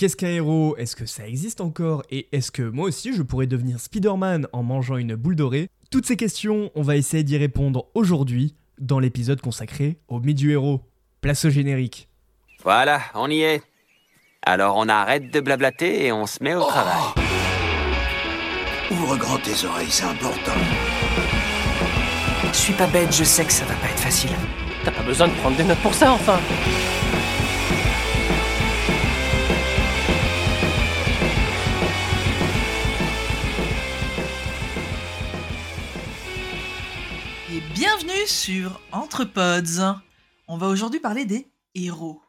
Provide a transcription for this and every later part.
Qu'est-ce qu'un héros? Est-ce que ça existe encore? Et est-ce que moi aussi je pourrais devenir Spider-Man en mangeant une boule dorée? Toutes ces questions, on va essayer d'y répondre aujourd'hui dans l'épisode consacré au mythe du héros. Place au générique. Voilà, on y est. Alors on arrête de blablater et on se met au travail. Ouvre grand tes oreilles, c'est important. Je suis pas bête, je sais que ça va pas être facile. T'as pas besoin de prendre des notes pour ça, enfin bienvenue sur Entrepods. On va aujourd'hui parler des héros.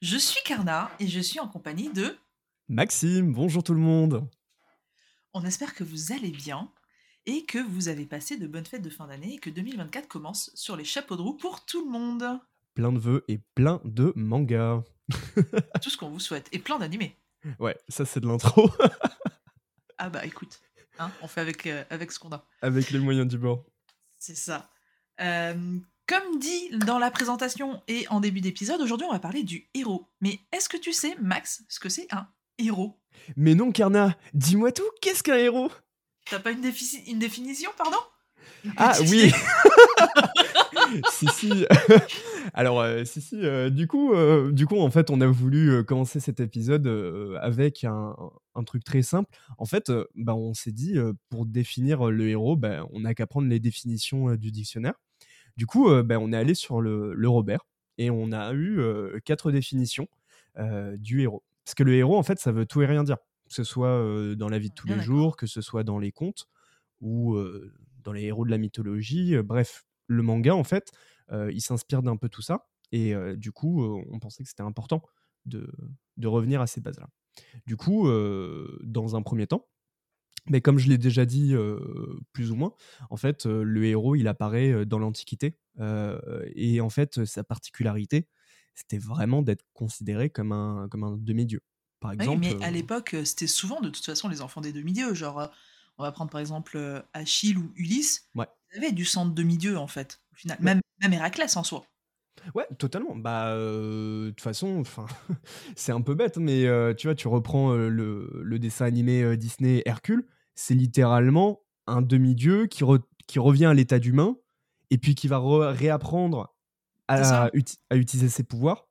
Je suis Karna et je suis en compagnie de... Maxime, bonjour tout le monde. On espère que vous allez bien et que vous avez passé de bonnes fêtes de fin d'année et que 2024 commence sur les chapeaux de roue pour tout le monde. Plein de vœux et plein de mangas. Tout ce qu'on vous souhaite et plein d'animés. Ouais, ça c'est de l'intro. Ah bah écoute, hein, on fait avec, euh, avec ce qu'on a. Avec les moyens du bord. C'est ça. Euh, comme dit dans la présentation et en début d'épisode, aujourd'hui on va parler du héros. Mais est-ce que tu sais, Max, ce que c'est un héros? Mais non, Karna, dis-moi tout, qu'est-ce qu'un héros? T'as pas une, défi- une définition, pardon? Ah oui Si, si. Alors, euh, si, si. euh, du, coup, euh, du coup, en fait, on a voulu commencer cet épisode avec un, un truc très simple. En fait, bah, on s'est dit, pour définir le héros, bah, on n'a qu'à prendre les définitions du dictionnaire. Du coup, euh, bah, on est allé sur le, le Robert et on a eu euh, quatre définitions euh, du héros. Parce que le héros, en fait, ça veut tout et rien dire. Que ce soit dans la vie de tous Bien les jours, que ce soit dans les contes ou dans les héros de la mythologie. bref, le manga, en fait, il s'inspire d'un peu tout ça. Et euh, du coup, euh, on pensait que c'était important de, de revenir à ces bases-là. Du coup, euh, dans un premier temps, mais comme je l'ai déjà dit euh, plus ou moins, en fait, euh, le héros, il apparaît dans l'Antiquité. euh, et en fait, sa particularité, c'était vraiment d'être considéré comme un, comme un demi-dieu. Par Oui, exemple, mais à l'époque, c'était souvent de toute façon les enfants des demi-dieux. Genre, on va prendre par exemple Achille ou Ulysse. Ouais. Ils avaient du sang de demi-dieu en fait, au final. Ouais. Même, même Héraclès en soi. Ouais, totalement. Bah, euh, de toute façon, enfin, c'est un peu bête, mais euh, tu vois, tu reprends euh, le, le dessin animé Disney Hercule, c'est littéralement un demi-dieu qui, re- qui revient à l'état d'humain et puis qui va re- réapprendre à, uti- à utiliser ses pouvoirs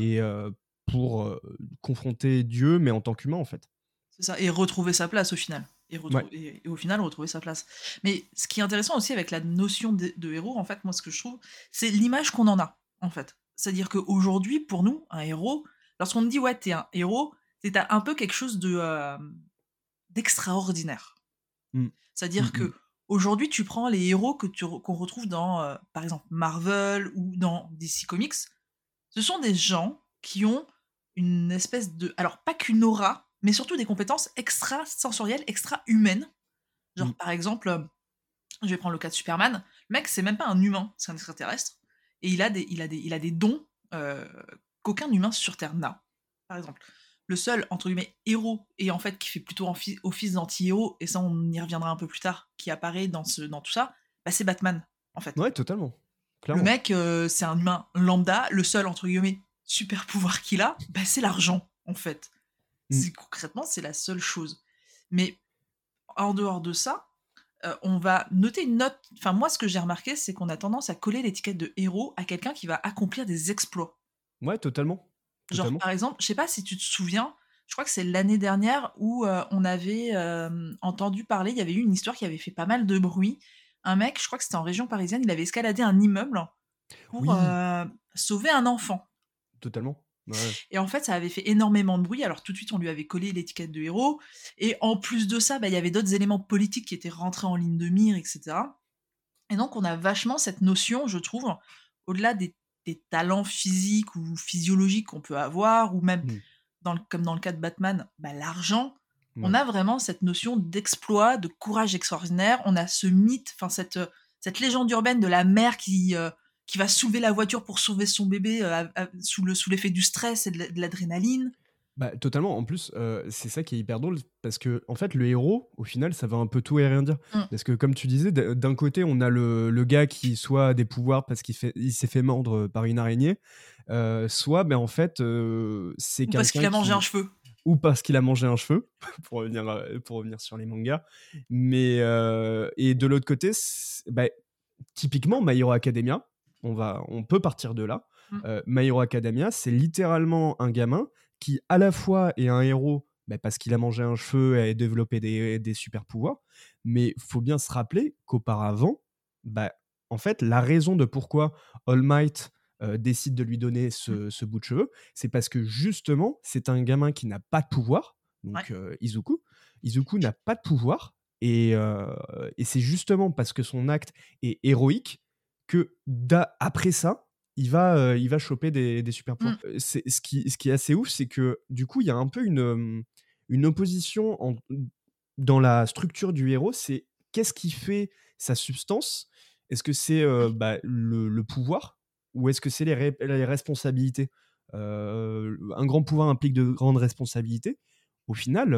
et euh, pour euh, confronter Dieu, mais en tant qu'humain, en fait. C'est ça. Et retrouver sa place au final. Et, retrou- Ouais. et- et au final, retrouver sa place. Mais ce qui est intéressant aussi avec la notion de, de héros, en fait, moi, ce que je trouve, c'est l'image qu'on en a, en fait. C'est-à-dire qu'aujourd'hui, pour nous, un héros, lorsqu'on dit, ouais, t'es un héros, c'est un peu quelque chose de euh, d'extraordinaire. Mm. C'est-à dire Mm, que aujourd'hui, tu prends les héros que tu qu'on retrouve dans, euh, par exemple, Marvel ou dans DC Comics. Ce sont des gens qui ont une espèce de, alors pas qu'une aura, mais surtout des compétences extra-sensorielles, extra-humaines. Genre, Mm. par exemple, euh, je vais prendre le cas de Superman. Le mec, c'est même pas un humain, c'est un extraterrestre. Et il a des, il a des, il a des dons euh, qu'aucun humain sur Terre n'a. Par exemple, le seul, entre guillemets, héros, et en fait qui fait plutôt office d'anti-héros, et ça on y reviendra un peu plus tard, qui apparaît dans, ce, dans tout ça, bah, c'est Batman, en fait. Ouais, totalement. Le mec, euh, c'est un humain lambda. Le seul, entre guillemets, super pouvoir qu'il a, bah, c'est l'argent, en fait. Mm. C'est- Concrètement, c'est la seule chose. Mais en dehors de ça, euh, on va noter une note. Enfin, moi, ce que j'ai remarqué, c'est qu'on a tendance à coller l'étiquette de héros à quelqu'un qui va accomplir des exploits. Ouais, totalement. Genre, Totalement. par exemple, je sais pas si tu te souviens, je crois que c'est l'année dernière où euh, on avait euh, entendu parler, il y avait eu une histoire qui avait fait pas mal de bruit. Un mec, je crois que c'était en région parisienne, il avait escaladé un immeuble pour Oui. euh, sauver un enfant. Totalement. Ouais. Et en fait, ça avait fait énormément de bruit. Alors tout de suite, on lui avait collé l'étiquette de héros. Et en plus de ça, bah, il y avait d'autres éléments politiques qui étaient rentrés en ligne de mire, etc. Et donc, on a vachement cette notion, je trouve, au-delà des, des talents physiques ou physiologiques qu'on peut avoir, ou même, Mm. dans le- comme dans le cas de Batman, bah, l'argent. On a vraiment cette notion d'exploit, de courage extraordinaire. On a ce mythe, enfin cette, cette légende urbaine de la mère qui, euh, qui va soulever la voiture pour sauver son bébé euh, à- à- sous le- sous l'effet du stress et de l'adrénaline. Bah, totalement. En plus, euh, c'est ça qui est hyper drôle parce que, en fait, le héros, au final, ça veut un peu tout et rien dire. Mm. Parce que, comme tu disais, d'un côté, on a le, le gars qui soit a des pouvoirs parce qu'il il s'est fait mordre par une araignée, euh, soit, ben, en fait, euh, c'est Ou parce quelqu'un qu'il a mangé qui- un cheveu. ou parce qu'il a mangé un cheveu, pour revenir, pour revenir sur les mangas. Mais, et de l'autre côté, bah, typiquement, My Hero Academia, on, va, on peut partir de là. Mm. My Hero Academia, c'est littéralement un gamin qui, à la fois, est un héros bah, parce qu'il a mangé un cheveu et a développé des, des super pouvoirs. Mais faut bien se rappeler qu'auparavant, bah, en fait, la raison de pourquoi All Might euh, décide de lui donner ce, ce bout de cheveux, c'est parce que justement, c'est un gamin qui n'a pas de pouvoir, donc euh, Izuku. Izuku n'a pas de pouvoir, et, euh, et c'est justement parce que son acte est héroïque que après ça, il va, euh, il va choper des, des super pouvoirs. Euh, c'est- Ce, qui, ce qui est assez ouf, c'est que du coup, il y a un peu une, une opposition en- dans la structure du héros. C'est qu'est-ce qui fait sa substance? Est-ce que c'est euh, bah, le, le pouvoir ou est-ce que c'est les, ré- les responsabilités? Euh, Un grand pouvoir implique de grandes responsabilités. Au final,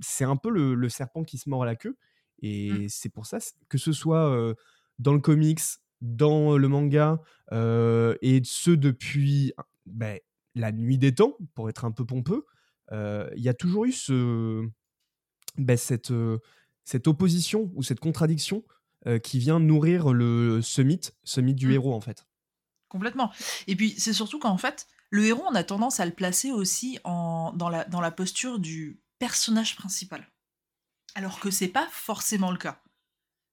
c'est un peu le, le serpent qui se mord la queue. Et c'est pour ça que ce soit dans le comics, dans le manga, euh, et ce depuis ben, la nuit des temps, pour être un peu pompeux, euh, il y a toujours eu ce, ben, cette, euh, cette opposition ou cette contradiction euh, qui vient nourrir le, ce mythe, ce mythe du Mm. héros en fait. Complètement. Et puis, c'est surtout qu'en fait, le héros, on a tendance à le placer aussi en, dans, la, dans la posture du personnage principal. Alors que c'est pas forcément le cas.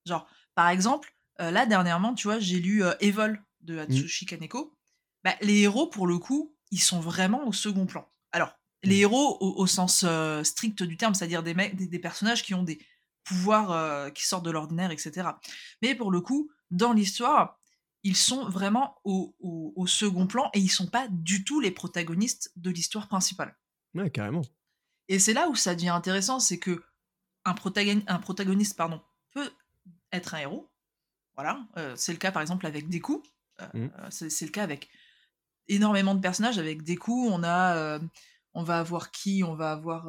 Genre, par exemple, euh, là, dernièrement, tu vois, j'ai lu euh, Evol de Atsushi Kaneko. Bah, les héros, pour le coup, ils sont vraiment au second plan. Alors, les héros au, au sens euh, strict du terme, c'est-à-dire des, des, des personnages qui ont des pouvoirs qui sortent de l'ordinaire, etc. Mais pour le coup, dans l'histoire, ils sont vraiment au, au- au second plan et ils sont pas du tout les protagonistes de l'histoire principale. Ouais, carrément. Et c'est là où ça devient intéressant, c'est que un, protagoni- un protagoniste pardon, peut être un héros. Voilà, euh, c'est le cas par exemple avec Deku. Euh, Mhm. euh, c'est le cas avec énormément de personnages. Avec Deku, on a, on va avoir qui? On va avoir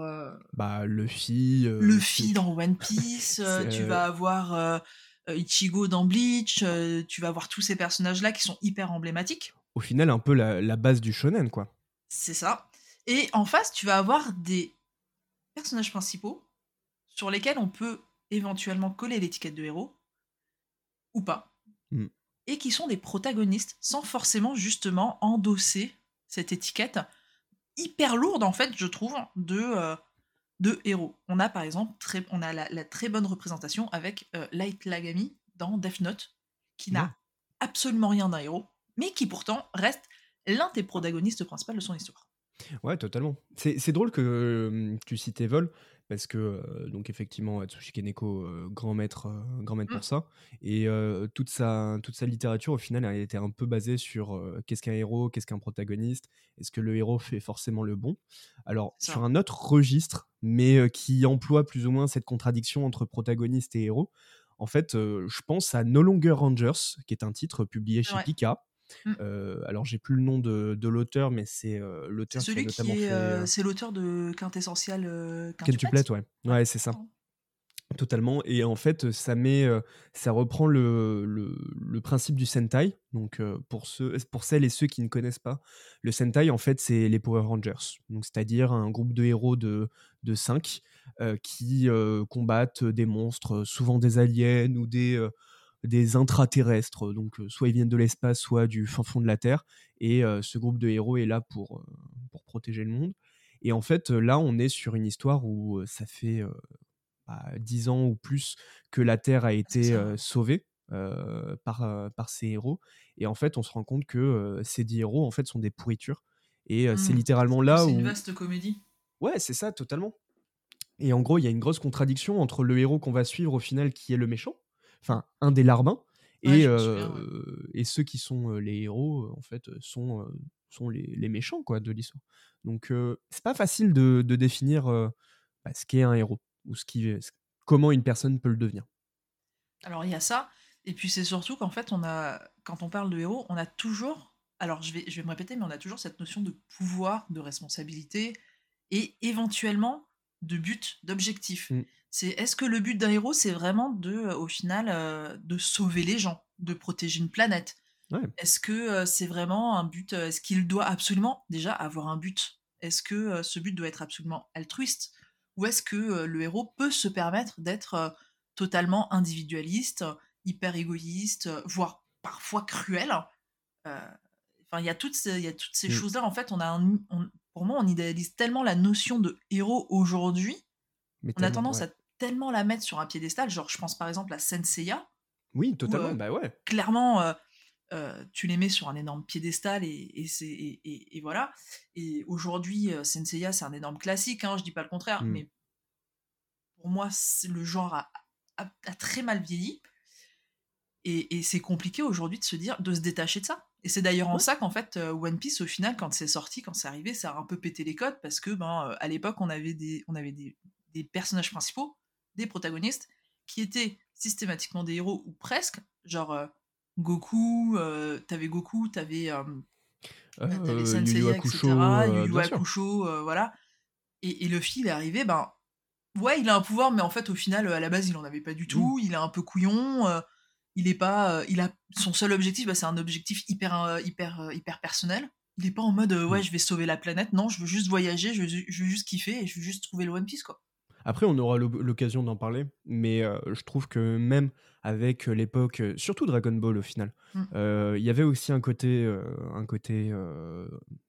Bah, Luffy. Luffy dans One Piece. tu vas avoir Ichigo dans Bleach. tu vas avoir tous ces personnages-là qui sont hyper emblématiques. Au final, un peu la, la base du shonen, quoi. C'est ça. Et en face, tu vas avoir des personnages principaux sur lesquels on peut éventuellement coller l'étiquette de héros ou pas. Mm. Et qui sont des protagonistes sans forcément justement endosser cette étiquette hyper lourde en fait, je trouve, de, euh, de héros. On a par exemple très, on a la, la très bonne représentation avec euh, Light Yagami dans Death Note, qui n'a absolument rien d'un héros, mais qui pourtant reste l'un des protagonistes principaux de son histoire. Ouais, totalement. C'est drôle que euh, tu cites Evol, parce que, euh, donc effectivement, Atsushi Kaneko, euh, grand maître, euh, grand maître Mm. pour ça, et euh, toute, sa, toute sa littérature, au final, elle était un peu basée sur euh, qu'est-ce qu'un héros, qu'est-ce qu'un protagoniste, est-ce que le héros fait forcément le bon? Alors, sur un autre registre, mais euh, qui emploie plus ou moins cette contradiction entre protagoniste et héros, en fait, je pense à No Longer Rangers, qui est un titre publié chez Ouais. Pika. Mm. Euh, alors, j'ai plus le nom de, de l'auteur, mais c'est l'auteur qui a celui qui notamment est, euh, euh, c'est l'auteur de Quintuplet, ouais. Ouais, c'est ça. Totalement. Et en fait, ça met, ça reprend le, le, le principe du Sentai. Donc, pour, ceux, pour celles et ceux qui ne connaissent pas, le Sentai, en fait, c'est les Power Rangers. Donc, c'est-à-dire un groupe de héros de, de 5 qui euh, combattent des monstres, souvent des aliens ou des, euh, des intraterrestres. Donc, euh, soit ils viennent de l'espace, soit du fin fond de la Terre. Et euh, ce groupe de héros est là pour, euh, pour protéger le monde. Et en fait, là, on est sur une histoire où ça fait bah, 10 ans ou plus que la Terre a été euh, ouais. sauvée euh, par, euh, par ces héros. Et en fait, on se rend compte que ces 10 héros, en fait, sont des pourritures. Et c'est Mm. littéralement C'est là une où... vaste comédie. Ouais, c'est ça, totalement. Et en gros, il y a une grosse contradiction entre le héros qu'on va suivre au final, qui est le méchant, enfin, un des larbins, Ouais, et, souviens, ouais. euh, et ceux qui sont euh, les héros, euh, en fait, sont, sont les, les méchants, quoi, de l'histoire. Donc, c'est pas facile de, de définir bah, ce qu'est un héros, ou ce qui, comment une personne peut le devenir. Alors il y a ça, et puis c'est surtout qu'en fait, on a, quand on parle de héros, on a toujours, alors je vais, je vais me répéter, mais on a toujours cette notion de pouvoir, de responsabilité, et éventuellement de but, d'objectif. Mm. C'est est-ce que le but d'un héros, c'est vraiment de, euh, au final, euh, de sauver les gens, de protéger une planète? Ouais. Est-ce que euh, c'est vraiment un but Est-ce qu'il doit absolument déjà avoir un but? Est-ce que euh, ce but doit être absolument altruiste? Ou est-ce que le héros peut se permettre d'être totalement individualiste, hyper égoïste, voire parfois cruel? Enfin, il y a toutes ces, y a toutes ces Mm. choses-là. En fait, on a un- on- pour moi, on idéalise tellement la notion de héros aujourd'hui. On a tendance ouais. à tellement la mettre sur un piédestal. Genre, je pense par exemple à Senseiya. Oui, totalement, euh, bah ouais. clairement, euh, euh, tu les mets sur un énorme piédestal et, et, c'est- et, et- et voilà. Et aujourd'hui, euh, Senseiya, c'est un énorme classique, hein, je dis pas le contraire, Mm. mais pour moi, le genre a, a- a très mal vieilli. Et, et c'est compliqué aujourd'hui de se dire, de se détacher de ça. Et c'est d'ailleurs en ça qu'en fait, euh, One Piece, au final, quand c'est sorti, quand c'est arrivé, ça a un peu pété les codes parce que, ben, euh, à l'époque, on avait des, on avait des, des personnages principaux, des protagonistes, qui étaient systématiquement des héros ou presque, genre euh, Goku, euh, t'avais Goku, t'avais euh, bah, t'avais Hakusho, etc., Yu. Hakusho, voilà. Et, et Luffy, il est arrivé, ben, ouais, il a un pouvoir, mais en fait, au final, à la base, il en avait pas du tout. Il est un peu couillon. Il est pas, euh, il a son seul objectif, bah, c'est un objectif hyper, euh, hyper, euh, hyper personnel. Il est pas en mode, euh, ouais, Mm. je vais sauver la planète. Non, je veux juste voyager, je veux, ju- je veux juste kiffer et je veux juste trouver le One Piece, quoi. Après, on aura l'occasion d'en parler, mais euh, je trouve que même avec l'époque, surtout Dragon Ball au final, Mm. euh, il y avait aussi un côté, euh, un côté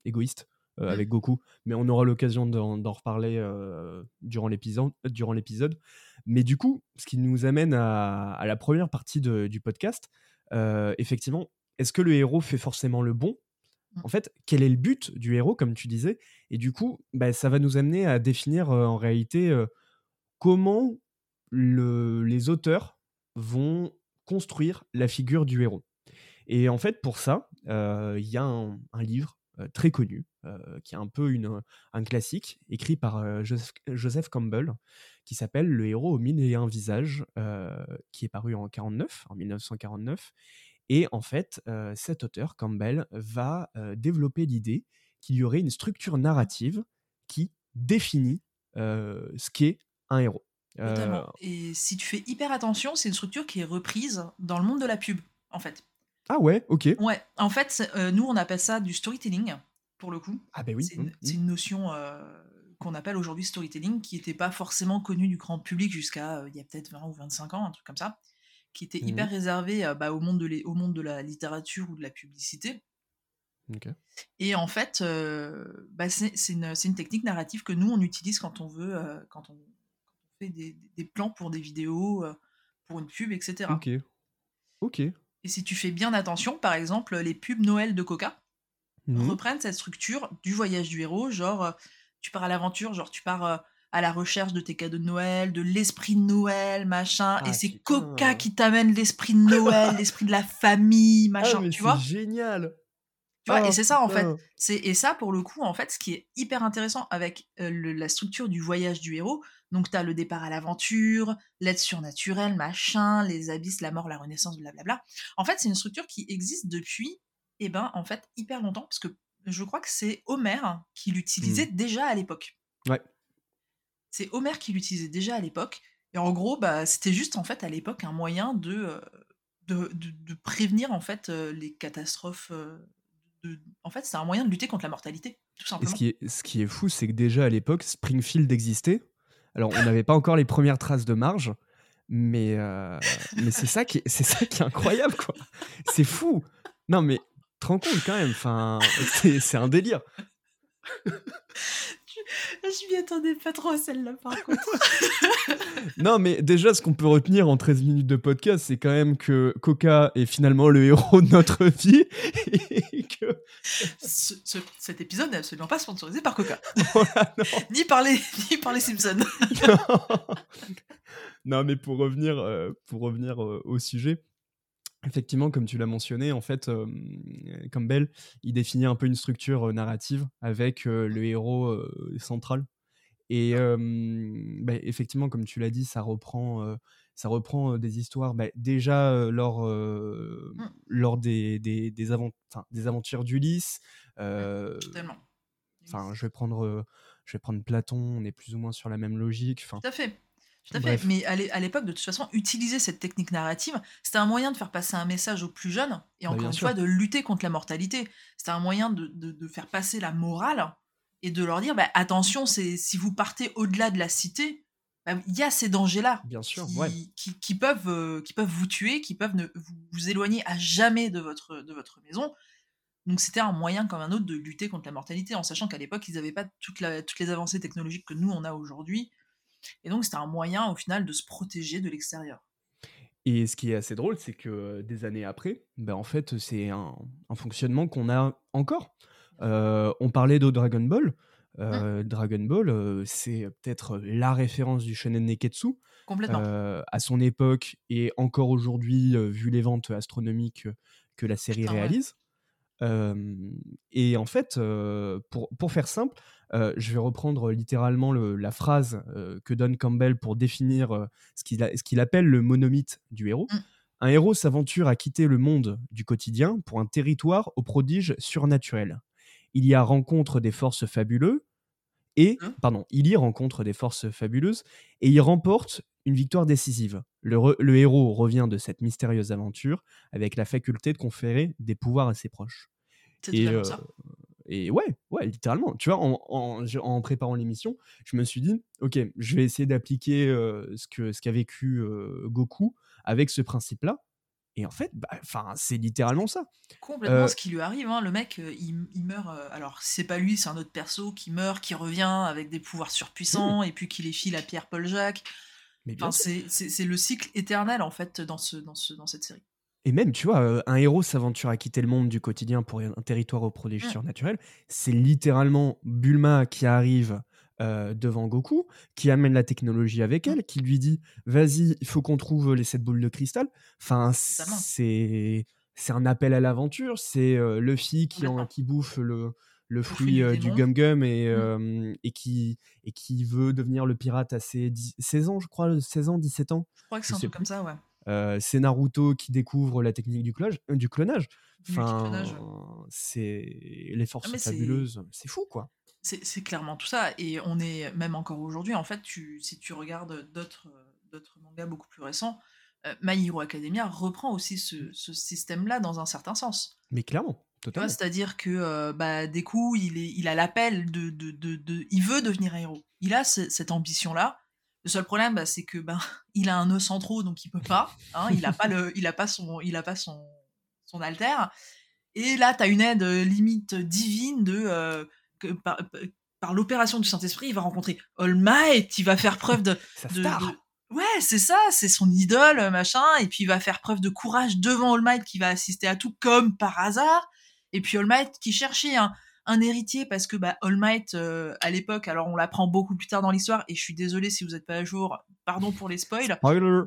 égoïste Mm. avec Goku, mais on aura l'occasion d'en reparler durant l'épisode. durant l'épisode. Mais du coup, ce qui nous amène à, à la première partie de- du podcast, euh, effectivement, est-ce que le héros fait forcément le bon? Mm. en fait, quel est le but du héros, comme tu disais? Et du coup, bah, ça va nous amener à définir euh, en réalité euh, comment le- les auteurs vont construire la figure du héros. Et en fait, pour ça, il y a un, un livre très connu, qui est un peu une, un classique, écrit par Joseph, Joseph Campbell, qui s'appelle Le héros aux mille et un visages, euh, qui est paru en 49, en 1949. Et en fait, euh, cet auteur, Campbell, va euh, développer l'idée qu'il y aurait une structure narrative qui définit ce qu'est un héros. Totalement. Et si tu fais hyper attention, c'est une structure qui est reprise dans le monde de la pub, en fait. ah ouais, ok. Ouais, en fait, euh, nous, on appelle ça du storytelling, pour le coup. Ah ben oui. c'est une, mm, c'est mm. une notion euh, qu'on appelle aujourd'hui storytelling, qui n'était pas forcément connue du grand public jusqu'à euh, il y a peut-être 20 ou 25 ans, un truc comme ça, qui était hyper Mhm. réservé euh, bah, au, monde de les- au monde de la littérature ou de la publicité. Et en fait, euh, bah, c'est une, technique narrative que nous, on utilise quand on veut, quand, on, quand on fait des, des plans pour des vidéos, pour une pub, etc. Ok. Ok. Et si tu fais bien attention, par exemple, les pubs Noël de Coca, Mhm. reprennent cette structure du voyage du héros, genre tu pars à l'aventure, genre tu pars euh, à la recherche de tes cadeaux de Noël, de l'esprit de Noël, machin, Ah, et c'est putain. Coca qui t'amène l'esprit de Noël, l'esprit de la famille, machin, ah, mais tu c'est vois? génial. Tu vois, Ah, et c'est ça en fait. C'est et ça pour le coup en fait, ce qui est hyper intéressant avec euh, le- la structure du voyage du héros. Donc tu as le départ à l'aventure, l'aide surnaturelle, machin, les abysses, la mort, la renaissance, blablabla. En fait, c'est une structure qui existe depuis, eh ben en fait hyper longtemps parce que je crois que c'est Homère qui l'utilisait déjà à l'époque. Ouais. C'est Homère qui l'utilisait déjà à l'époque. Et en gros, bah, c'était juste en fait à l'époque un moyen de, euh, de, de- de prévenir en fait euh, les catastrophes. euh, de- En fait, c'est un moyen de lutter contre la mortalité, tout Et simplement. ce qui est, ce qui est fou, c'est que déjà à l'époque, Springfield existait. Alors, on n'avait pas encore les premières traces de marge, mais, euh, mais c'est ça, qui est- c'est ça qui est incroyable, quoi. C'est fou. Non, mais te rends compte quand même, enfin, c'est c'est un délire. Je m'y attendais pas trop à celle-là, par contre. Non, mais déjà, ce qu'on peut retenir en 13 minutes de podcast, c'est quand même que Coca est finalement le héros de notre vie et que Ce- ce- cet épisode n'est absolument pas sponsorisé par Coca, voilà, ni par les, ni par les Simpsons. non, mais pour revenir, euh, pour revenir euh, au sujet, effectivement, comme tu l'as mentionné, en fait, euh, Campbell, il définit un peu une structure euh, narrative avec euh, le héros central. Et bah, effectivement, comme tu l'as dit, ça reprend, ça reprend des histoires bah, déjà lors, euh, Mm. lors des, des, des, avant- enfin, des aventures d'Ulysse. Totalement. Enfin, je vais prendre, je vais prendre Platon. On est plus ou moins sur la même logique. Tout à fait. Tout à Bref. fait. Mais à l'é- à l'époque, de toute façon, utiliser cette technique narrative, c'était un moyen de faire passer un message aux plus jeunes et Bah, encore une sûr. fois de lutter contre la mortalité. C'était un moyen de, de- de faire passer la morale et de leur dire bah, attention, c'est si vous partez au-delà de la cité, bah, il y a ces dangers-là Bien sûr, qui, ouais. qui, qui peuvent, euh, qui peuvent vous tuer, qui peuvent ne, vous, vous éloigner à jamais de votre, de votre maison. Donc c'était un moyen comme un autre de lutter contre la mortalité, en sachant qu'à l'époque, ils n'avaient pas toute la- toutes les avancées technologiques que nous, on a aujourd'hui. Et donc c'était un moyen, au final, de se protéger de l'extérieur. Et ce qui est assez drôle, c'est que euh, des années après, ben, en fait, c'est un, un fonctionnement qu'on a encore. Euh, on parlait de Dragon Ball. Euh, Dragon Ball, euh, c'est peut-être la référence du shonen neketsu Complètement. à son époque et encore aujourd'hui, vu les ventes astronomiques que la série Putain, réalise. Et en fait, pour, pour faire simple, je vais reprendre littéralement le- la phrase euh, que donne Campbell pour définir euh, ce qu'il appelle le monomythe du héros. Mm. Un héros s'aventure à quitter le monde du quotidien pour un territoire aux prodiges surnaturels. Il y a rencontre des forces fabuleuses et, Hein? pardon, il y rencontre des forces fabuleuses et il remporte une victoire décisive. Le, re- le héros revient de cette mystérieuse aventure avec la faculté de conférer des pouvoirs à ses proches. Et, euh. Et ouais, ouais, littéralement. Tu vois, en, en- je- en préparant l'émission, je me suis dit, ok, je vais essayer d'appliquer euh, ce que ce qu'a vécu euh, Goku avec ce principe-là. Et en fait, bah, 'fin, c'est littéralement ça. Complètement Euh, ce qui lui arrive, hein. le mec, il, il meurt. alors, c'est pas lui, c'est un autre perso qui meurt, qui revient avec des pouvoirs surpuissants et puis qui les file à Pierre Paul Jacques. Enfin, c'est le cycle éternel en fait dans, ce, dans, ce, dans cette série. Et même, tu vois, euh, un héros s'aventure à quitter le monde du quotidien pour un territoire aux prodiges Mm. surnaturels. C'est littéralement Bulma qui arrive euh, devant Goku, qui amène la technologie avec elle, qui lui dit Vas-y, il faut qu'on trouve les sept boules de cristal. Enfin, c'est c'est un appel à l'aventure. C'est euh, Luffy qui, en, qui bouffe le, le fruit du euh, du. Gum Gum et, et, qui, et qui veut devenir le pirate à ses 10 16 ans, je crois, 16 ans, 17 ans. Je crois que c'est un truc comme ça, ouais. Euh, c'est Naruto qui découvre la technique du clonage. euh, du clonage. Enfin, c'est les forces c'est- fabuleuses. C'est fou, quoi. C'est clairement tout ça. Et on est, même encore aujourd'hui, en fait, tu, si tu regardes d'autres mangas beaucoup plus récents, euh, My Hero Academia reprend aussi ce, ce système-là dans un certain sens. Mais clairement, totalement. C'est-à-dire que euh, bah, des coups, il, est, il a l'appel de, de, de, de- Il veut devenir un héros. Il a ce- cette ambition-là. Le seul problème, bah, c'est que ben, il a un nœud en trop, donc il peut pas. hein, il a pas le, il a pas son, il a pas son, son alter. Et là, tu as une aide euh, limite divine de euh, que par, par l'opération du Saint-Esprit, il va rencontrer All Might, il va faire preuve de, de- Ouais, c'est ça, c'est son idole, machin, et puis il va faire preuve de courage devant All Might qui va assister à tout comme par hasard, et puis All Might qui cherchait un, un héritier parce que bah, All Might, euh, à l'époque, alors on l'apprend beaucoup plus tard dans l'histoire, et je suis désolé si vous n'êtes pas à jour, pardon pour les spoils, Spoiler.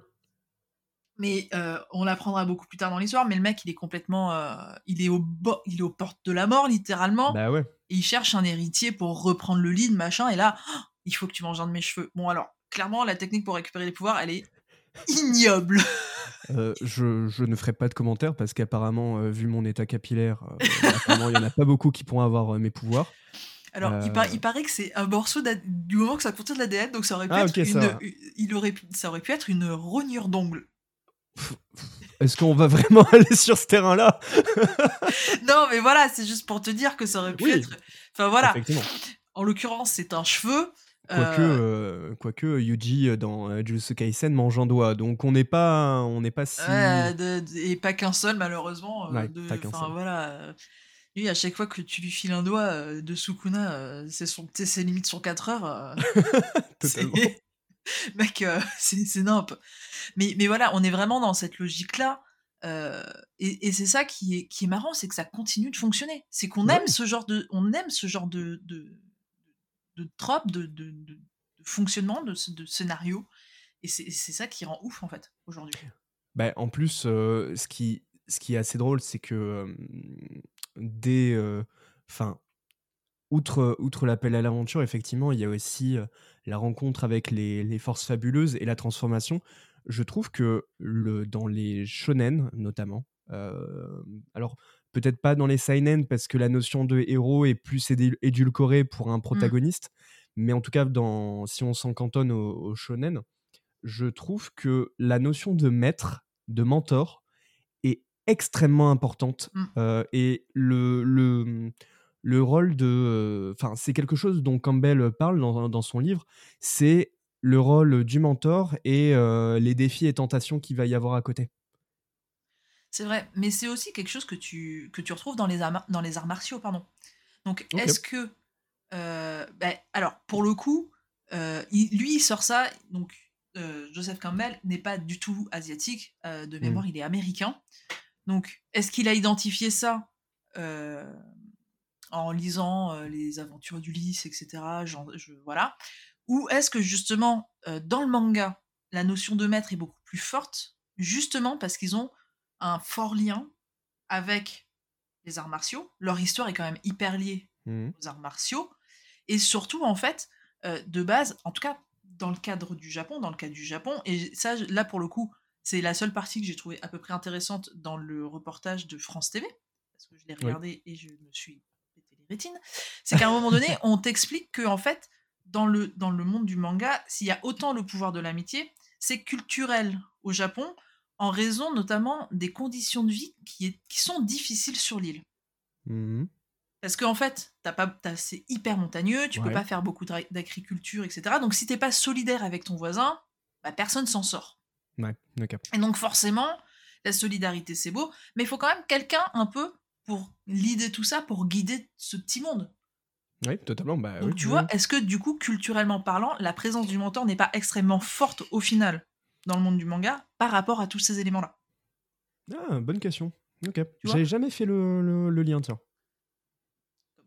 mais euh, on l'apprendra beaucoup plus tard dans l'histoire, mais le mec il est complètement, euh, il est au il est aux portes de la mort littéralement, Bah ouais. et il cherche un héritier pour reprendre le lead, machin, et là, oh, il faut que tu manges un de mes cheveux. Bon, alors, clairement, la technique pour récupérer les pouvoirs, elle est ignoble. Euh, je, je ne ferai pas de commentaires parce qu'apparemment, euh, vu mon état capillaire, euh, apparemment, il n'y en a pas beaucoup qui pourront avoir mes pouvoirs. Alors, il, par- il paraît que c'est un morceau du moment que ça contient de l'ADN, donc ça aurait pu Ah, être ok, ça une, va. il aurait ça aurait pu être une rognure d'ongle. Est-ce qu'on va vraiment aller sur ce terrain-là? Non, mais voilà, c'est juste pour te dire que ça aurait pu Oui. être. Enfin voilà. En l'occurrence, c'est un cheveu. Quoique, euh, euh, quoique Yuji euh, dans euh, Jujutsu Kaisen mange un doigt, donc on n'est pas, on n'est pas si. Ouais, de- de- et pas qu'un seul, malheureusement. Ouais, de- pas seul. voilà. Lui, à chaque fois que tu lui files un doigt de Sukuna, c'est son, c'est limite sur 4 heures. Totalement. Mec, c'est c'est nimp. Mais, mais voilà, on est vraiment dans cette logique-là. euh, et et c'est ça qui est, qui est marrant, c'est que ça continue de fonctionner. C'est qu'on Ouais. aime ce genre de, on aime ce genre de, de, de trope, de, de, fonctionnement, de, de scénario. Et c'est ça qui rend ouf, en fait, aujourd'hui. Bah, en plus, euh, ce, qui, ce qui est assez drôle, c'est que euh, dès. euh, Enfin, outre, outre l'appel à l'aventure, effectivement, il y a aussi la rencontre avec les, les forces fabuleuses et la transformation. Je trouve que le, dans les shonen, notamment, euh, alors peut-être pas dans les seinen parce que la notion de héros est plus édul- édulcorée pour un protagoniste, mais en tout cas, dans, si on s'en cantonne au, au shonen, je trouve que la notion de maître, de mentor, est extrêmement importante. Mm. Euh, et le, le, le rôle de. Enfin, c'est quelque chose dont Campbell parle dans, dans son livre. C'est le rôle du mentor et euh, les défis et tentations qu'il va y avoir à côté. C'est vrai, mais c'est aussi quelque chose que tu, que tu retrouves dans les, arts, dans les arts martiaux, pardon. Donc, est-ce que... euh, ben, alors, pour le coup, euh, il- lui, il sort ça, donc euh, Joseph Campbell n'est pas du tout asiatique, euh, de mémoire, il est américain. Donc, est-ce qu'il a identifié ça en lisant les aventures d'Ulysse, etc. genre, je- voilà. Ou est-ce que justement, dans le manga, la notion de maître est beaucoup plus forte, justement parce qu'ils ont un fort lien avec les arts martiaux. Leur histoire est quand même hyper liée Mhm. aux arts martiaux. Et surtout, en fait, euh, de base, en tout cas dans le cadre du Japon, dans le cas du Japon, et ça, là, pour le coup, c'est la seule partie que j'ai trouvée à peu près intéressante dans le reportage de France TV, parce que je l'ai Oui. regardé et je me suis pété les rétines, c'est qu'à un moment donné, on t'explique que, en fait, dans le, dans le monde du manga, s'il y a autant le pouvoir de l'amitié, c'est culturel au Japon, en raison notamment des conditions de vie qui, est- qui sont difficiles sur l'île. Mhm. Parce qu'en fait, t'as pas, t'as- c'est hyper montagneux, tu peux Ouais. pas faire beaucoup d'a- d'agriculture, etc. Donc si t'es pas solidaire avec ton voisin, bah, personne s'en sort. Ouais. Et donc forcément, la solidarité c'est beau, mais il faut quand même quelqu'un un peu pour l'idée tout ça, pour guider ce petit monde. Oui, totalement. Bah, Donc oui, tu oui, vois, est-ce que du coup, culturellement parlant, la présence du mentor n'est pas extrêmement forte au final? Dans le monde du manga par rapport à tous ces éléments-là Ah, bonne question. Ok. J'avais jamais fait le, le- le lien, tiens.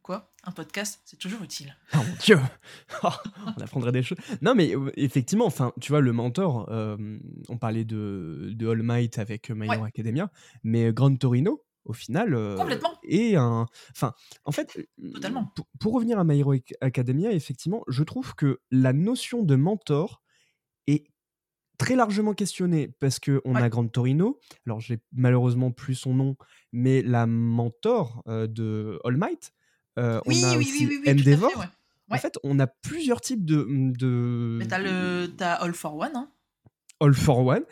Quoi, un podcast, c'est toujours utile. Oh mon dieu On apprendrait des choses. Non, mais euh, effectivement, enfin, tu vois, le mentor, euh, on parlait de, de All Might avec My Hero Ouais. Academia, mais Gran Torino, au final, euh, Complètement. est un. Enfin, en fait, euh, Totalement. Pour, revenir à My Hero Ac- Academia, effectivement, je trouve que la notion de mentor est très largement questionnée parce que on Ouais. a Gran Torino, alors j'ai malheureusement plus son nom, mais la mentor euh, de All Might. euh, Oui, on a oui, aussi oui, Endeavor. fait, ouais. En fait, on a plusieurs types de. de Mais t'as le, t'as All for One, hein, All for One,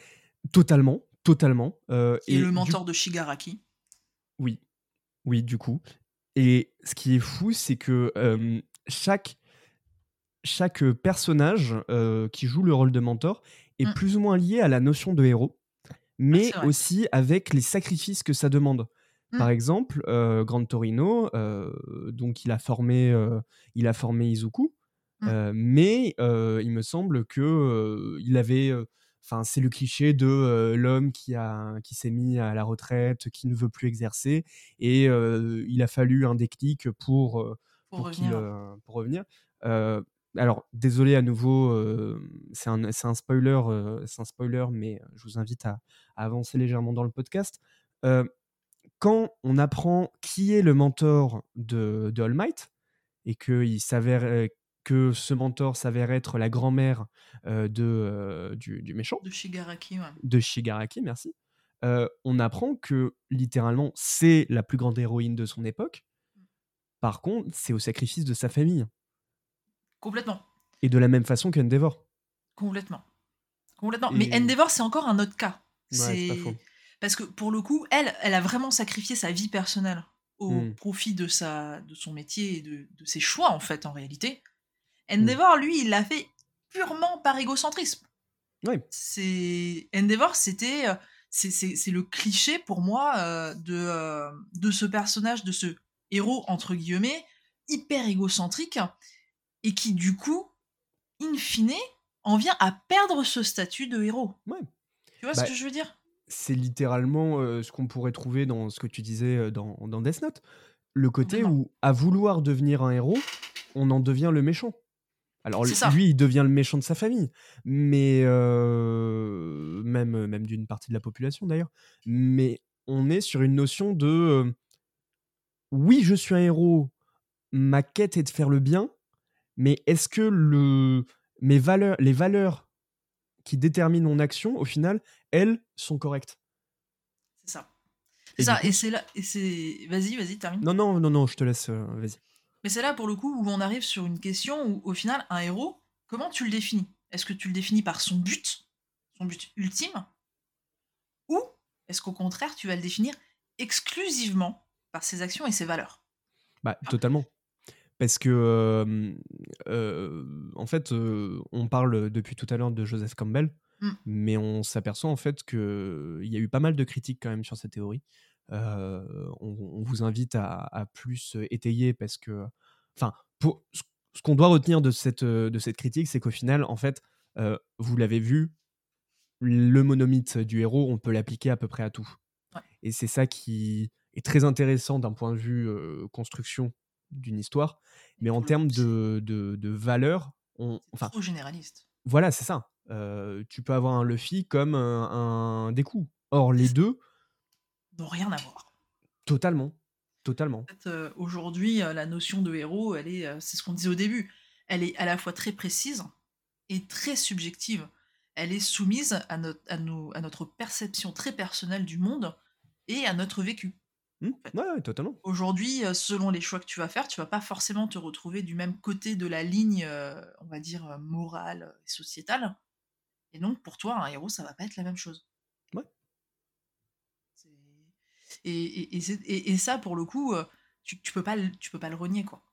totalement, totalement. euh, et le du- mentor de Shigaraki. Oui, oui, du coup. Et ce qui est fou, c'est que euh, chaque, chaque personnage euh, qui joue le rôle de mentor est Mm. plus ou moins lié à la notion de héros, mais c'est vrai. aussi avec les sacrifices que ça demande. Par Mm. exemple, euh, Gran Torino, euh, donc il a formé, euh, il a formé Izuku, Mm. euh, mais euh, il me semble que euh, il avait, euh, enfin c'est le cliché de euh, l'homme qui a, qui s'est mis à la retraite, qui ne veut plus exercer, et euh, il a fallu un déclic pour euh, Pour pour revenir. euh, pour revenir. Euh, alors, désolé à nouveau, euh, c'est un, un spoiler, euh, c'est un spoiler, mais je vous invite à, à avancer légèrement dans le podcast. Euh, quand on apprend qui est le mentor de, de All Might et que il s'avère que ce mentor s'avère être la grand-mère de, du, du méchant, De Shigaraki, ouais. de Shigaraki, merci, on apprend que littéralement c'est la plus grande héroïne de son époque. Par contre, c'est au sacrifice de sa famille. Complètement. Et de la même façon qu'Endeavor. Complètement. Complètement. Et- Mais Endeavor, c'est encore un autre cas. Ouais, c'est pas faux. parce que pour le coup, elle, elle a vraiment sacrifié sa vie personnelle au Mm. profit de sa, de son métier et de, de ses choix en fait en réalité. Mm. Endeavor, lui, il l'a fait purement par égocentrisme. Ouais. C'est Endeavor, c'était, euh, c'est, c'est, c'est le cliché pour moi euh, de, euh, de ce personnage, de ce héros entre guillemets hyper égocentrique et qui du coup, in fine, en vient à perdre ce statut de héros. Ouais. Tu vois Bah, ce que je veux dire? C'est littéralement euh, ce qu'on pourrait trouver dans ce que tu disais euh, dans, dans Death Note. Le côté où, à vouloir devenir un héros, on en devient le méchant. Alors lui, ça. il devient le méchant de sa famille, mais euh, même, même d'une partie de la population d'ailleurs. Mais on est sur une notion de euh, oui, je suis un héros, ma quête est de faire le bien, mais est-ce que le, mes valeurs, les valeurs qui déterminent mon action, au final, elles sont correctes? C'est ça. C'est ça. Et c'est là. Et c'est. Vas-y, vas-y, termine. Non, non, non, non, je te laisse, euh, vas-y. Mais c'est là pour le coup où on arrive sur une question où au final un héros, comment tu le définis? Est-ce que tu le définis par son but, son but ultime, ou est-ce qu'au contraire tu vas le définir exclusivement par ses actions et ses valeurs? Bah, totalement. Parce que, en fait, on parle depuis tout à l'heure de Joseph Campbell, Mmh. mais on s'aperçoit en fait qu'il y a eu pas mal de critiques quand même sur cette théorie. On on vous invite à à plus, étayer parce que enfin, pour ce ce qu'on doit retenir de cette, heu, de cette critique, c'est qu'au final, en fait, vous l'avez vu, le monomythe du héros, on peut l'appliquer à peu près à tout. Ouais. Et c'est ça qui est très intéressant d'un point de vue, construction d'une histoire. Mais en termes de de de valeur, on enfin, trop généraliste. voilà, c'est ça. Tu peux avoir un Luffy comme, heu, un Deku. Or les 2 N'ont rien à voir. totalement, totalement. En fait, aujourd'hui, la notion de héros, elle est, c'est ce qu'on disait au début, elle est à la fois très précise et très subjective. Elle est soumise à notre à nos à notre perception très personnelle du monde et à notre vécu, Mmh, en fait. ouais, totalement. Aujourd'hui, heu, selon les choix que tu vas faire, tu vas pas forcément te retrouver du même côté de la ligne, heu, on va dire, heu, morale et sociétale. Et donc pour toi, un héros, ça va pas être la même chose. Ouais. Et et ça pour le coup, tu tu peux pas le tu peux pas le renier, quoi.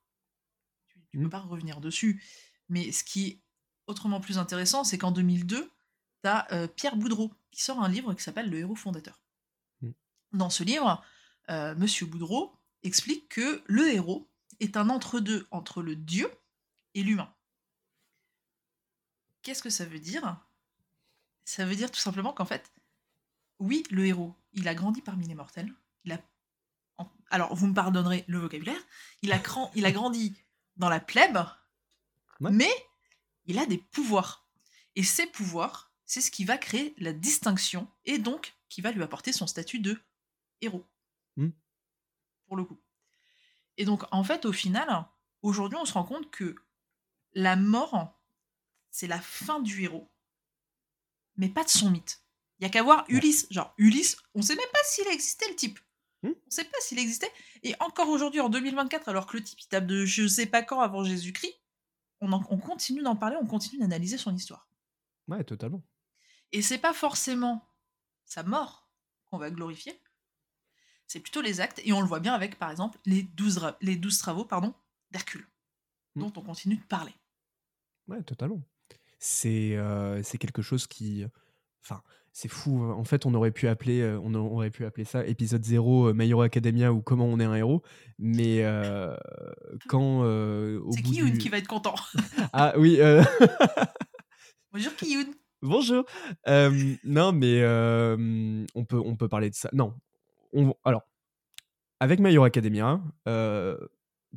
Tu tu peux Mmh. pas revenir dessus. Mais ce qui est autrement plus intéressant, c'est qu'en 2002, tu as, Pierre Boudreau qui sort un livre qui s'appelle Le héros fondateur. Mmh. Dans ce livre, heu, monsieur Boudreau explique que le héros est un entre-deux entre le dieu et l'humain. Qu'est-ce que ça veut dire? Ça veut dire tout simplement qu'en fait, oui, le héros, il a grandi parmi les mortels. Il a en alors vous me pardonnerez le vocabulaire, il a cran il a grandi dans la plèbe, Ouais. mais il a des pouvoirs. Et ces pouvoirs, c'est ce qui va créer la distinction et donc qui va lui apporter son statut de héros. Mmh. Pour le coup. Et donc en fait, au final, aujourd'hui, on se rend compte que la mort, c'est la fin du héros, mais pas de son mythe. Il y a qu'à voir. Ulysse. Genre, Ulysse, on sait même pas s'il existait le type. Mmh. On sait pas s'il existait. Et encore aujourd'hui, en 2024, alors que le type, il tape de je sais pas quand avant Jésus-Christ, on, en- on continue d'en parler, on continue d'analyser son histoire. Ouais, totalement. Et c'est pas forcément sa mort qu'on va glorifier, c'est plutôt les actes. Et on le voit bien avec, par exemple, les 12, ra- les 12 travaux pardon, d'Hercule, Mmh. dont on continue de parler. Ouais, totalement. C'est, c'est quelque chose qui, enfin, c'est fou, heu, en fait, on aurait pu appeler, heu, on aurait pu appeler ça épisode 0, heu, My Hero Academia ou comment on est un héros. Mais, heu, quand, C'est bout Kiyun du qui va être content. ah oui, heu Bonjour Kiyun. Bonjour. Non, mais, on peut on peut parler de ça. Non, on alors, avec My Hero Academia, heu,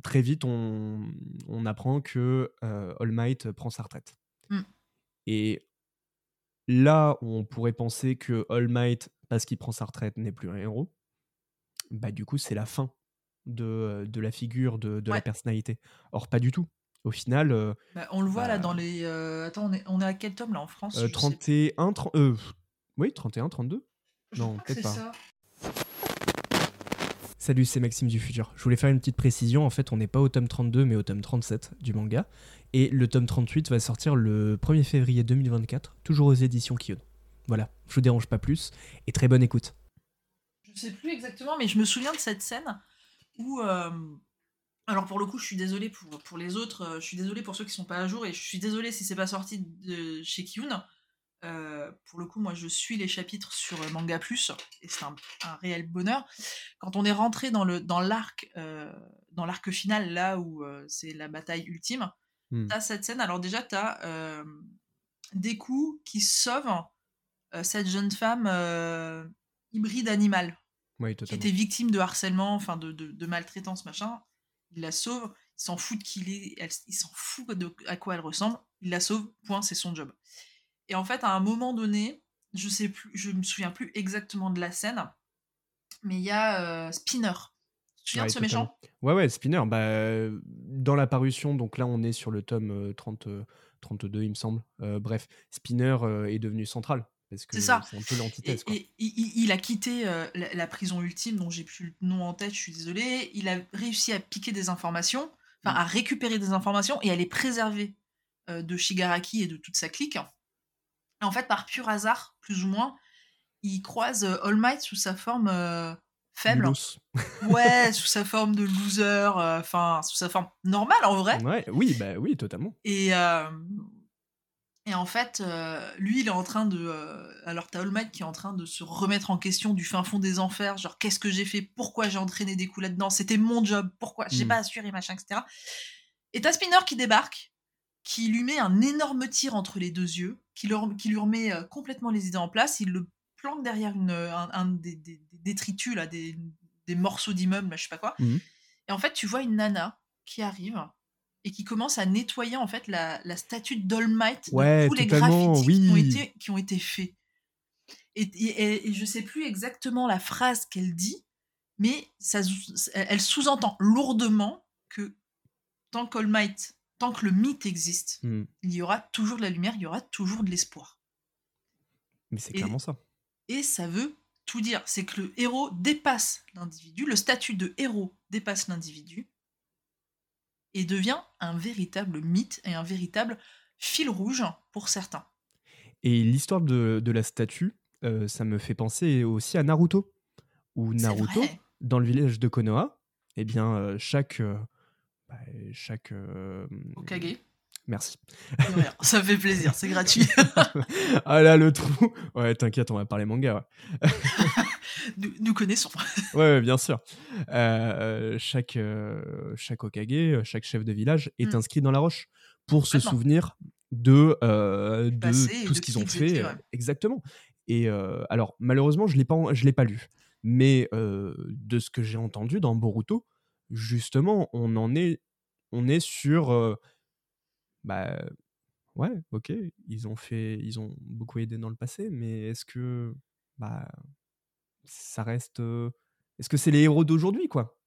très vite, on on apprend que, heu, All Might prend sa retraite. Mmh. Et là on pourrait penser que All Might, parce qu'il prend sa retraite, n'est plus un héros, bah, du coup, c'est la fin de, la figure, de de la personnalité. Or, pas du tout. Au final, heu, Bah, on le voit là bah dans les. euh, Attends, on est, on est à quel tome là en France? sais 31, tren heu, oui, 31, 32? Je Non, peut-être c'est pas. ça. Salut, c'est Maxime du futur. Je voulais faire une petite précision. En fait, on n'est pas au tome 32, mais au tome 37 du manga. Et le tome 38 va sortir le 1er février 2024, toujours aux éditions Kion. Voilà, je vous dérange pas plus. Et très bonne écoute. Je sais plus exactement, mais je me souviens de cette scène où. euh, Alors pour le coup, je suis désolée pour, les autres, euh, je suis désolée pour ceux qui sont pas à jour, et je suis désolée si c'est pas sorti chez Kiyun. Euh, pour le coup, moi je suis les chapitres sur euh, Manga Plus, et c'est un, un réel bonheur. Quand on est rentré dans le dans l'arc euh, dans l'arc final, là où euh, c'est la bataille ultime, Hmm. t'as cette scène. Alors déjà, t'as euh, Deku qui sauve euh, cette jeune femme hybride animale Oui, qui était victime de harcèlement, enfin de, de, de maltraitance, machin. Il la sauve, il s'en fout de qui il est, elle- il s'en fout de à quoi elle ressemble. Il la sauve, point, c'est son job. Et en fait, à un moment donné, je sais plus, je me souviens plus exactement de la scène, mais il y a euh, Spinner. Tu te souviens de ce méchant? Ouais, ouais, Spinner. Bah, euh, dans la parution, donc là, on est sur le tome euh, 30, euh, 32, il me semble. Euh, bref, Spinner euh, est devenu central. Parce que C'est ça. c'est un peu l'antithèse, et il, a quitté euh, la, la prison ultime, dont j'ai plus le nom en tête, je suis désolée. Il a réussi à piquer des informations, enfin Mm. à récupérer des informations et à les préserver euh, de Shigaraki et de toute sa clique. Et en fait, par pur hasard, plus ou moins, il croise euh, All Might sous sa forme euh, faible. Ouais, sous sa forme de loser, euh, enfin, sous sa forme normale en vrai. Ouais, oui, bah oui, totalement. Et, euh, et en fait, lui, il est en train de. alors, t'as All Might qui est en train de se remettre en question du fin fond des enfers. Genre, qu'est-ce que j'ai fait? Pourquoi j'ai entraîné des coups là-dedans? C'était mon job. Pourquoi? J'ai Mm. pas assuré, machin, etc. Et t'as Spinner qui débarque, qui lui met un énorme tir entre les deux yeux, qui, leur, qui lui remet euh, complètement les idées en place. Il le planque derrière une, un, un des, des- des détritus, là, des, des morceaux d'immeubles, là, je sais pas quoi. Mhm. Et en fait, tu vois une nana qui arrive et qui commence à nettoyer en fait la, la statue Ouais, de tous les graffitis qui, ont été, qui ont été faits. Et, et, et- je sais plus exactement la phrase qu'elle dit, mais ça, elle sous-entend lourdement que tant qu'All Might, tant que le mythe existe, Mm. il y aura toujours de la lumière, il y aura toujours de l'espoir. Mais c'est clairement ça. Et ça veut tout dire. C'est que le héros dépasse l'individu, le statut de héros dépasse l'individu et devient un véritable mythe et un véritable fil rouge pour certains. Et l'histoire de, de la statue, euh, ça me fait penser aussi à Naruto. Où Naruto, dans le village de Konoha, eh bien, euh, chaque. euh, bah, chaque. euh, Okage. Merci. De rien. Ça fait plaisir, c'est gratuit. ah là, le trou. Ouais, t'inquiète, on va parler manga. ouais. nous, nous connaissons. Ouais, bien sûr. Euh, chaque, euh, chaque Okage, euh, chaque chef de village est Mm. inscrit dans la roche pour se souvenir de, euh, de passé tout de ce qu'ils qui ont fait. étaient, euh, ouais. Exactement. Et euh, alors, malheureusement, je ne l'ai pas, lu. Mais euh, de ce que j'ai entendu dans Boruto, justement, on en est, on est sur. euh, bah, ouais, ok, ils ont fait, ils ont beaucoup aidé dans le passé, mais est-ce que, bah, ça reste, euh, est-ce que c'est les héros d'aujourd'hui, quoi?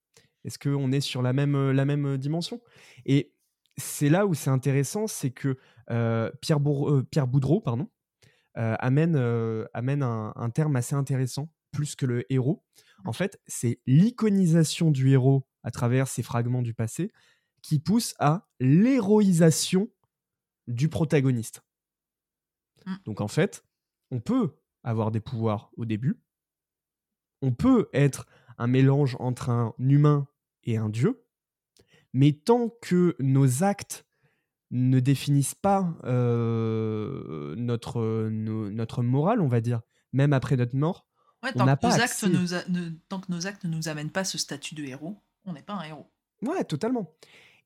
Est-ce qu'on est sur la même, la même dimension? Et c'est là où c'est intéressant, c'est que euh, Pierre, Bour- Pierre Boudreau, pardon, amène, amène un, un terme assez intéressant, plus que le héros. En fait, c'est l'iconisation du héros à travers ces fragments du passé qui pousse à l'héroïsation du protagoniste. Mm. Donc en fait, on peut avoir des pouvoirs au début, on peut être un mélange entre un humain et un dieu, mais tant que nos actes ne définissent pas euh, notre, no- notre morale, on va dire, même après notre mort, Ouais, On tant, n'a que nos pas actes accès. nous a- ne- tant que nos actes ne nous amènent pas ce statut de héros, on n'est pas un héros. Ouais, totalement.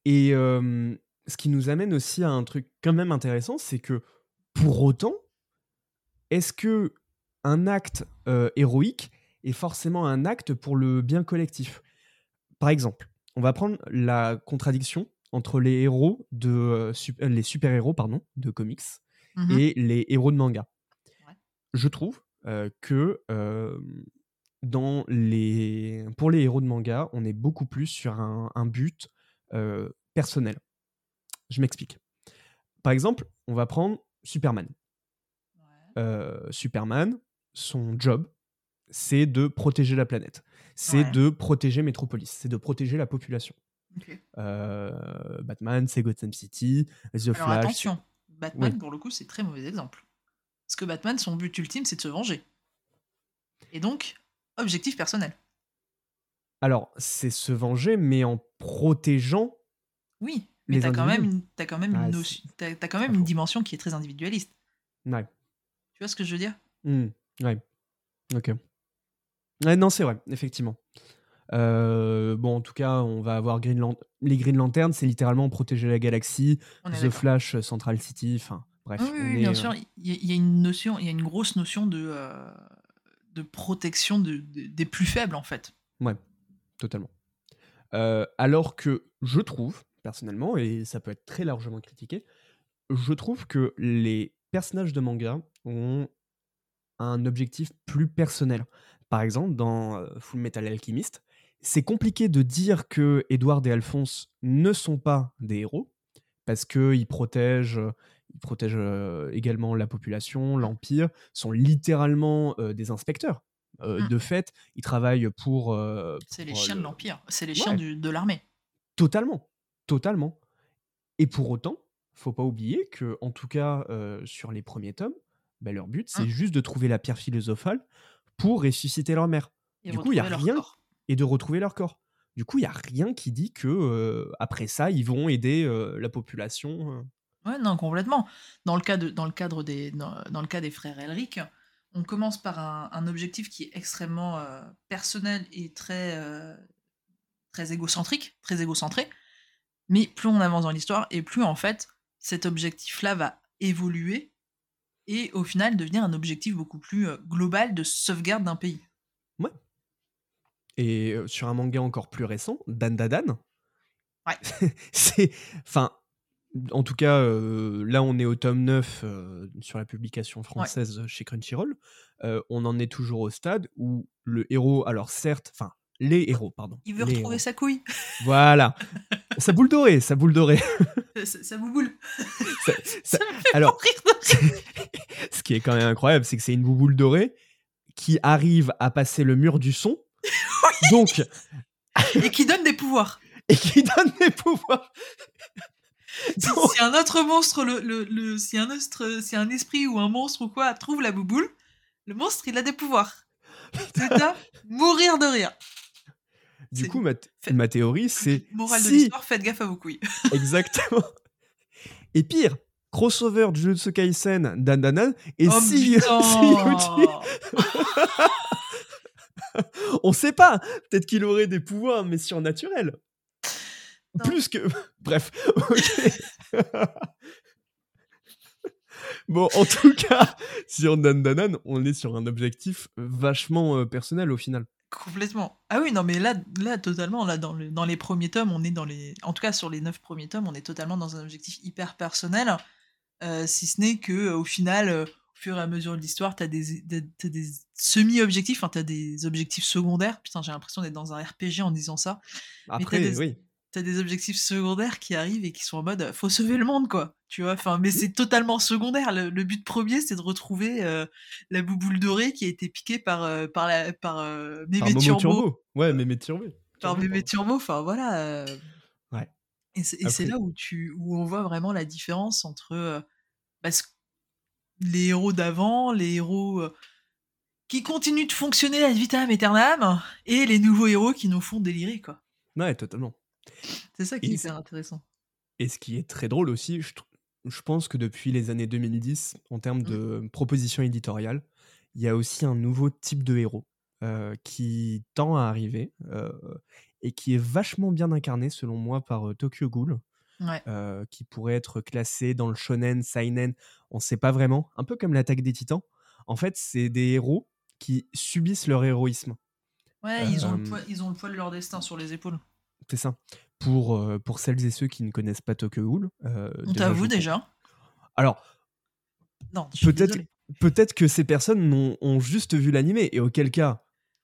Et euh, ce qui nous amène aussi à un truc quand même intéressant, c'est que pour autant, est-ce que un acte euh, héroïque est forcément un acte pour le bien collectif? Par exemple, on va prendre la contradiction entre les héros de euh, sup- euh, les super-héros pardon de comics Mhm. et les héros de manga. Ouais. Je trouve euh, que dans les... pour les héros de manga, on est beaucoup plus sur un, un but euh, personnel. Je m'explique. Par exemple, on va prendre Superman. Ouais. Euh, Superman, son job, c'est de protéger la planète. C'est Ouais. de protéger Metropolis. C'est de protéger la population. Euh, Batman, c'est Gotham City. The Alors Flash. attention, Batman, Oui. pour le coup, c'est très mauvais exemple. Parce que Batman, son but ultime, c'est de se venger. Et donc, objectif personnel. Alors, c'est se venger, mais en protégeant. Oui, mais t'as quand même une, t'as quand même Ah, une, notion- quand même une dimension qui est très individualiste. Ouais. Tu vois ce que je veux dire? Hmm, ouais. Ok. Ouais, non, c'est vrai, effectivement. Euh, bon, en tout cas, on va avoir Green Lan- les Green Lanterns, c'est littéralement protéger la galaxie. The. Flash, euh, Central City, enfin, bref. Oui, oui, on oui, est, bien euh, sûr. Il y, a- il y a une notion, il y a une grosse notion de, euh, de protection de- de- des plus faibles, en fait. Totalement. Euh, alors que je trouve, personnellement, et ça peut être très largement critiqué, je trouve que les personnages de manga ont un objectif plus personnel. Par exemple, dans euh, Full Metal Alchemist, c'est compliqué de dire que Edward et Alphonse ne sont pas des héros, parce qu'ils protègent, ils protègent également la population, l'Empire, sont littéralement des inspecteurs. Mm. De fait, ils travaillent pour... C'est les chiens de le- l'Empire. C'est les Ouais. chiens du- de l'armée. Totalement, totalement. Et pour autant, faut pas oublier que, en tout cas, sur les premiers tomes, bah, leur but, c'est Hein. juste de trouver la pierre philosophale pour ressusciter leur mère. Et Du coup, il y a rien- corps. et de retrouver leur corps. Du coup, il y a rien qui dit que euh, après ça, ils vont aider euh, la population. Ouais, non, complètement. Dans le, cas de, dans le, cadre des, dans, dans le cas des frères Elric, on commence par un, un objectif qui est extrêmement euh, personnel et très, euh, très égocentrique, très égocentré. Mais plus on avance dans l'histoire, et plus en fait, cet objectif-là va évoluer et au final devenir un objectif beaucoup plus euh, global de sauvegarde d'un pays. Et euh, sur un manga encore plus récent, Dan Dadan. Ouais. c'est. Enfin. En tout cas, euh, là, on est au tome 9 euh, sur la publication française chez Crunchyroll. Euh, on en est toujours au stade où le héros, alors certes, enfin, les héros, pardon. Il veut retrouver héros. sa couille, Voilà. sa boule dorée, sa boule dorée. bouboule. Ça- Ça ça- me fait alors, rire. ce qui est quand même incroyable, c'est que c'est une bouboule dorée qui arrive à passer le mur du son. Donc, Et qui donne des pouvoirs. et qui donne des pouvoirs. Si, un autre monstre, le, le, le- si, un autre, si un esprit ou un monstre ou quoi trouve la bouboule, le monstre il a des pouvoirs. C'est à mourir de rire. Du coup, ma, ma théorie, c'est Morale de l'histoire, faites gaffe à vos couilles. exactement. Et pire, crossover de Jujutsu Kaisen, Dan Dan Dan, et oh si, putain si on sait pas, peut-être qu'il aurait des pouvoirs, mais surnaturels. Plus que. Bref, bon, en tout cas, sur Dan Dan Dan, on est sur un objectif vachement euh, personnel au final. Complètement. Ah oui, non, mais là, là totalement, là, dans, le- dans les premiers tomes, on est dans les. En tout cas, sur les neuf premiers tomes, on est totalement dans un objectif hyper personnel. euh, si ce n'est que euh, au final, euh, au fur et à mesure de l'histoire, t'as des, des, t'as des semi-objectifs, enfin, t'as des objectifs secondaires. Putain, j'ai l'impression d'être dans un RPG en disant ça. Après, des- oui. T'as des objectifs secondaires qui arrivent et qui sont en mode euh, faut sauver le monde, quoi. Tu vois, enfin, mais c'est totalement secondaire. Le, le but premier, c'est de retrouver euh, la bouboule dorée qui a été piquée par, euh, par, la, par euh, Mémé Turbo Turbo. Ouais, Mémé Turbo. par pardon. turbo enfin voilà Ouais. et c'est là où tu où on voit vraiment la différence entre bah, les héros d'avant les héros qui continuent de fonctionner ad vitam aeternam et les nouveaux héros qui nous font délirer quoi Ouais, totalement. C'est ça qui est hyper intéressant Et ce qui est très drôle aussi, je, pense que depuis les années 2010, en termes de propositions éditoriales, il y a aussi un nouveau type de héros euh, qui tend à arriver euh, et qui est vachement bien incarné, selon moi, par euh, Tokyo Ghoul, ouais qui pourrait être classé dans le shonen, seinen, on ne sait pas vraiment, un peu comme l'attaque des titans. En fait, c'est des héros qui subissent leur héroïsme. ouais ils ont le poids ils ont le poids de leur destin sur les épaules C'est ça. Pour, euh, pour celles et ceux qui ne connaissent pas Tokyo Ghoul. euh, on t'avoue déjà Alors, non peut-être peut-être que ces personnes n'ont- ont juste vu l'animé et auquel cas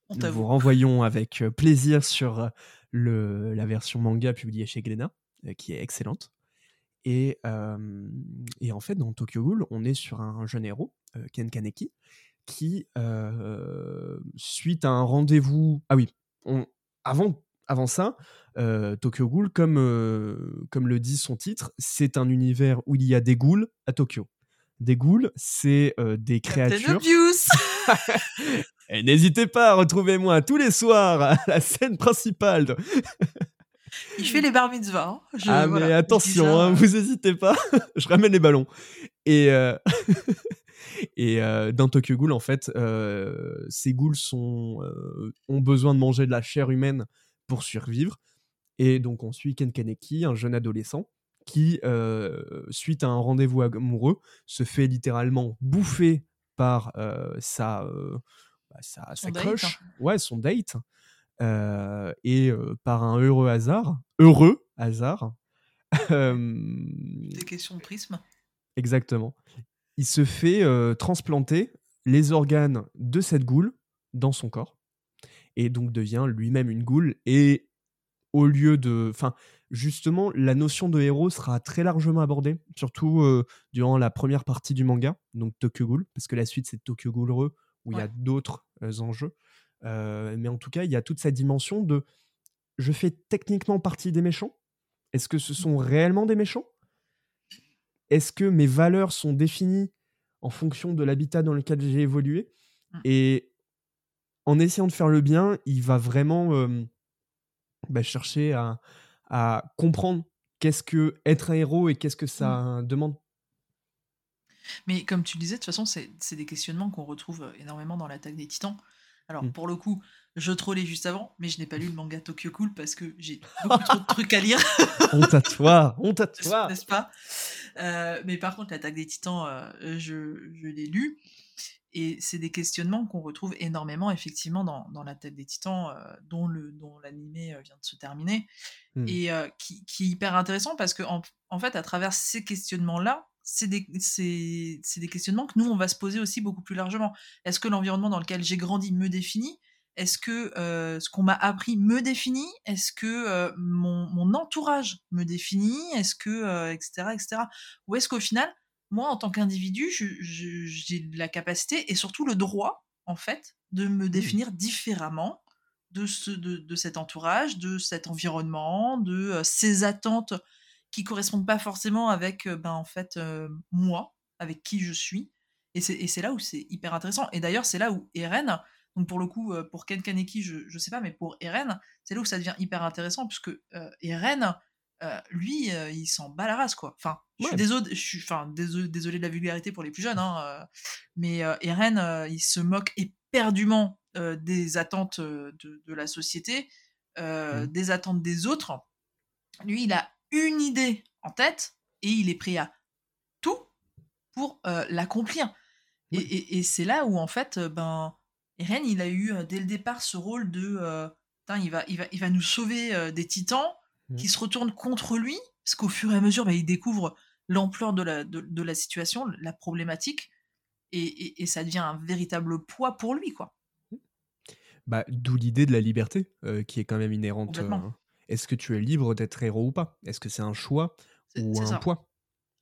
on nous vous renvoyons avec euh, plaisir sur euh, le, la version manga publiée chez Glénat qui est excellente et, euh, et en fait dans Tokyo Ghoul on est sur un jeune héros Ken Kaneki qui euh, suite à un rendez-vous ah oui on, avant avant ça euh, Tokyo Ghoul comme euh, comme le dit son titre c'est un univers où il y a des ghouls à Tokyo des ghouls c'est euh, des créatures et n'hésitez pas, retrouvez-moi tous les soirs à la scène principale. de- il fait les bar mitzvahs hein. Je- ah voilà, mais attention, hein, vous n'hésitez pas, je ramène les ballons. Et, et euh, dans Tokyo Ghoul, en fait, euh, ces ghouls sont, euh, ont besoin de manger de la chair humaine pour survivre. Et donc on suit Ken Kaneki, un jeune adolescent, qui, euh, suite à un rendez-vous amoureux, se fait littéralement bouffer par euh, sa, euh, bah, sa, date. crush, ouais, son date, euh, et par un heureux hasard, heureux hasard, des questions de prisme. exactement, il se fait transplanter les organes de cette goule dans son corps, et donc devient lui-même une goule, et au lieu de... Enfin, justement, la notion de héros sera très largement abordée, surtout euh, durant la première partie du manga, donc Tokyo Ghoul, parce que la suite c'est Tokyo Ghoul Re, où il y a d'autres euh, enjeux. Euh, mais en tout cas, il y a toute cette dimension de je fais techniquement partie des méchants. Est-ce que ce sont réellement des méchants? Est-ce que mes valeurs sont définies en fonction de l'habitat dans lequel j'ai évolué? Mm. Et en essayant de faire le bien, il va vraiment euh, bah, chercher à, à comprendre qu'est-ce que être un héros et qu'est-ce que ça demande. Mais comme tu le disais, de toute façon, c'est des questionnements qu'on retrouve énormément dans l'attaque des titans. Alors, Mm. pour le coup, je trollais juste avant, mais je n'ai pas lu le manga Tokyo Cool parce que j'ai beaucoup trop de trucs à lire, honte à toi, honte à toi. n'est-ce pas Euh, Mais par contre, l'attaque des titans, euh, je, je l'ai lu. Et c'est des questionnements qu'on retrouve énormément, effectivement, dans, dans l'attaque des titans, euh, dont le dont l'animé euh, vient de se terminer. Mm. Et euh, qui, qui est hyper intéressant parce que, en, en fait, à travers ces questionnements-là, c'est des, c'est, c'est des questionnements que nous, on va se poser aussi beaucoup plus largement. Est-ce que l'environnement dans lequel j'ai grandi me définit? Est-ce que euh, ce qu'on m'a appris me définit? Est-ce que euh, mon, mon entourage me définit? Est-ce que, euh, etc., etc. Ou est-ce qu'au final, moi, en tant qu'individu, j'ai la capacité et surtout le droit, en fait, de me définir différemment de, ce, de, de cet entourage, de cet environnement, de euh, ces attentes qui correspondent pas forcément avec, euh, ben, en fait, euh, moi, avec qui je suis. Et c'est là où c'est hyper intéressant. Et d'ailleurs, c'est là où Eren, donc pour le coup, pour Ken Kaneki, je, je sais pas, mais pour Eren, c'est là où ça devient hyper intéressant, puisque Eren, euh, lui, euh, il s'en bat la race, quoi. Enfin, je suis Ouais. désolé, je suis, enfin, désolé, désolé de la vulgarité pour les plus jeunes, hein, euh, mais Eren, il se moque éperdument des attentes de, de la société, Mhm. des attentes des autres. Lui, il a une idée en tête et il est prêt à tout pour l'accomplir. Et, et- et c'est là où, en fait, ben, Eren, il a eu dès le départ ce rôle de. euh, il, va, il, va, il va nous sauver euh, des titans Qui se retournent contre lui, parce qu'au fur et à mesure, ben, il découvre l'ampleur de la, de, de la situation, la problématique, et, et- et ça devient un véritable poids pour lui, quoi. Bah, d'où l'idée de la liberté, euh, qui est quand même inhérente. Euh, Est-ce que tu es libre d'être héros ou pas? Est-ce que c'est un choix C'est ou un ça. poids?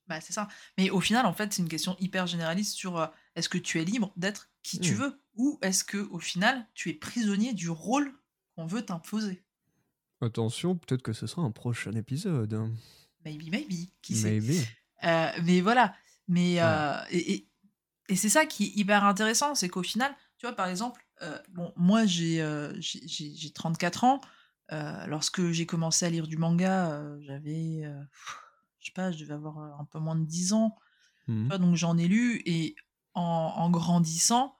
Bah, c'est ça. Mais au final, en fait, c'est une question hyper généraliste sur euh, est-ce que tu es libre d'être qui tu Hmm. veux ou est-ce que au final, tu es prisonnier du rôle qu'on veut t'imposer? Attention, peut-être que ce sera un prochain épisode. Maybe, maybe, qui sait? Maybe. Euh, mais voilà. Mais euh, et, et, et c'est ça qui est hyper intéressant, c'est qu'au final, tu vois, par exemple, euh, bon, moi j'ai euh, j'ai- j'ai j'ai 34 ans. Lorsque j'ai commencé à lire du manga, j'avais, je sais pas, je devais avoir un peu moins de 10 ans. Mhm. Tu vois, donc j'en ai lu et en, en grandissant,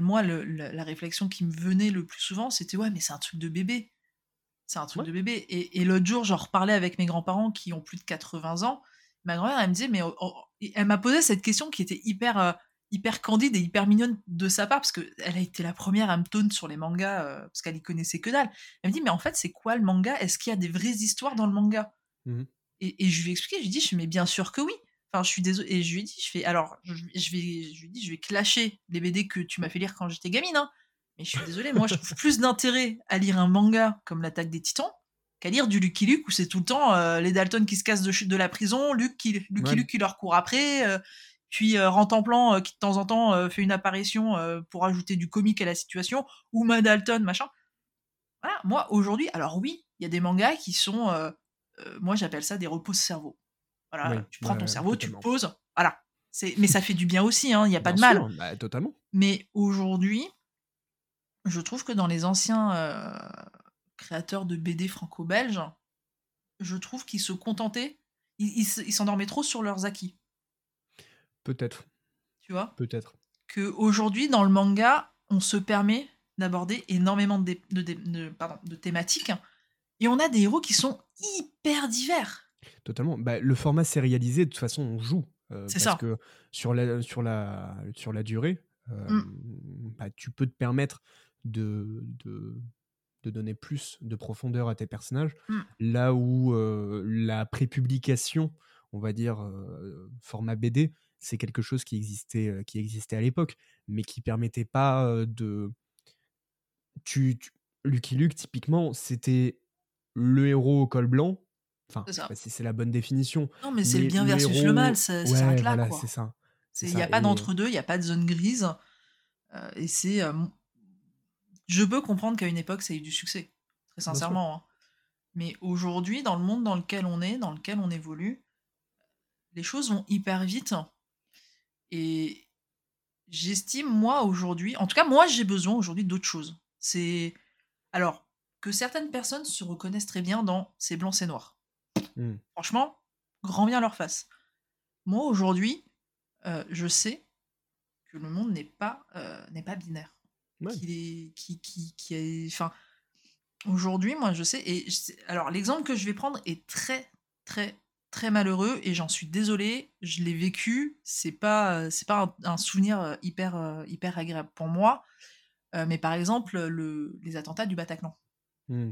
moi, le- le- la réflexion qui me venait le plus souvent, c'était ouais, mais c'est un truc de bébé. C'est un truc Ouais. de bébé. Et, et l'autre jour, j'en reparlais avec mes grands-parents qui ont plus de 80 ans. Ma grand-mère, elle me disait, mais oh, oh, elle m'a posé cette question qui était hyper, euh, hyper candide et hyper mignonne de sa part, parce qu'elle a été la première à me taunt sur les mangas, euh, parce qu'elle y connaissait que dalle. Elle me dit, mais en fait, c'est quoi le manga? Est-ce qu'il y a des vraies histoires dans le manga? Mhm. et, et je lui ai expliqué, je lui ai dit, mais bien sûr que oui. Enfin, je suis désolée. Et je lui ai dit, je fais, alors, je, je vais, je lui ai dit, je vais clasher les BD que tu m'as fait lire quand j'étais gamine, hein. Mais je suis désolée, moi, je trouve plus d'intérêt à lire un manga comme L'attaque des titans qu'à lire du Lucky Luke où c'est tout le temps euh, les Dalton qui se cassent de, de la prison, Luke qui, Lucky Ouais. Luke qui leur court après, euh, puis euh, euh, qui de temps en temps euh, fait une apparition pour ajouter du comique à la situation, ou Ma Dalton, machin. Voilà, moi aujourd'hui, alors oui, il y a des mangas qui sont, moi j'appelle ça des repose-cerveau. Voilà, Oui, tu prends ton cerveau, tu totalement. le poses, voilà. Mais ça fait du bien aussi, hein, il n'y a pas de mal. sûr, bah, totalement. Mais aujourd'hui, je trouve que dans les anciens euh, créateurs de BD franco-belges, je trouve qu'ils se contentaient, ils ils se- ils s'endormaient trop sur leurs acquis, Peut-être, tu vois? Peut-être. que aujourd'hui dans le manga, on se permet d'aborder énormément de, dé- de dé- de- pardon, de thématiques et on a des héros qui sont hyper divers. Totalement. Bah, le format sérialisé, de toute façon, on joue. euh, C'est parce ça. que sur la, sur la, sur la durée, euh, Mm. bah, tu peux te permettre de, de, de donner plus de profondeur à tes personnages. Mm. Là où euh, la prépublication, on va dire, euh, format BD, c'est quelque chose qui existait, euh, qui existait à l'époque, mais qui permettait pas de. Tu, tu- Lucky Luke, typiquement, c'était le héros au col blanc. Enfin, si c'est la bonne définition. Non, mais c'est le bien versus le mal, ça, ça ouais, s'arrête là, voilà, c'est ça. Il n'y a pas d'entre-deux, il n'y a pas de zone grise. euh, et c'est. euh, je peux comprendre qu'à une époque, ça a eu du succès, très sincèrement. hein. Mais aujourd'hui, dans le monde dans lequel on est, dans lequel on évolue, les choses vont hyper vite. Et j'estime, moi, aujourd'hui, en tout cas, moi, j'ai besoin aujourd'hui d'autre chose. C'est. Alors, que certaines personnes se reconnaissent très bien dans c'est blanc, c'est noir. Mmh. Franchement, grand bien leur face. Moi, aujourd'hui, euh, je sais que le monde n'est pas, euh, n'est pas binaire. Ouais. Est, qui, qui, qui est, enfin, aujourd'hui, moi, je sais. Et je sais- alors, l'exemple que je vais prendre est très, très, très malheureux et j'en suis désolée. Je l'ai vécu. C'est pas, c'est pas un, un souvenir hyper, hyper agréable pour moi. Euh, mais par exemple, le, les attentats du Bataclan. Mmh.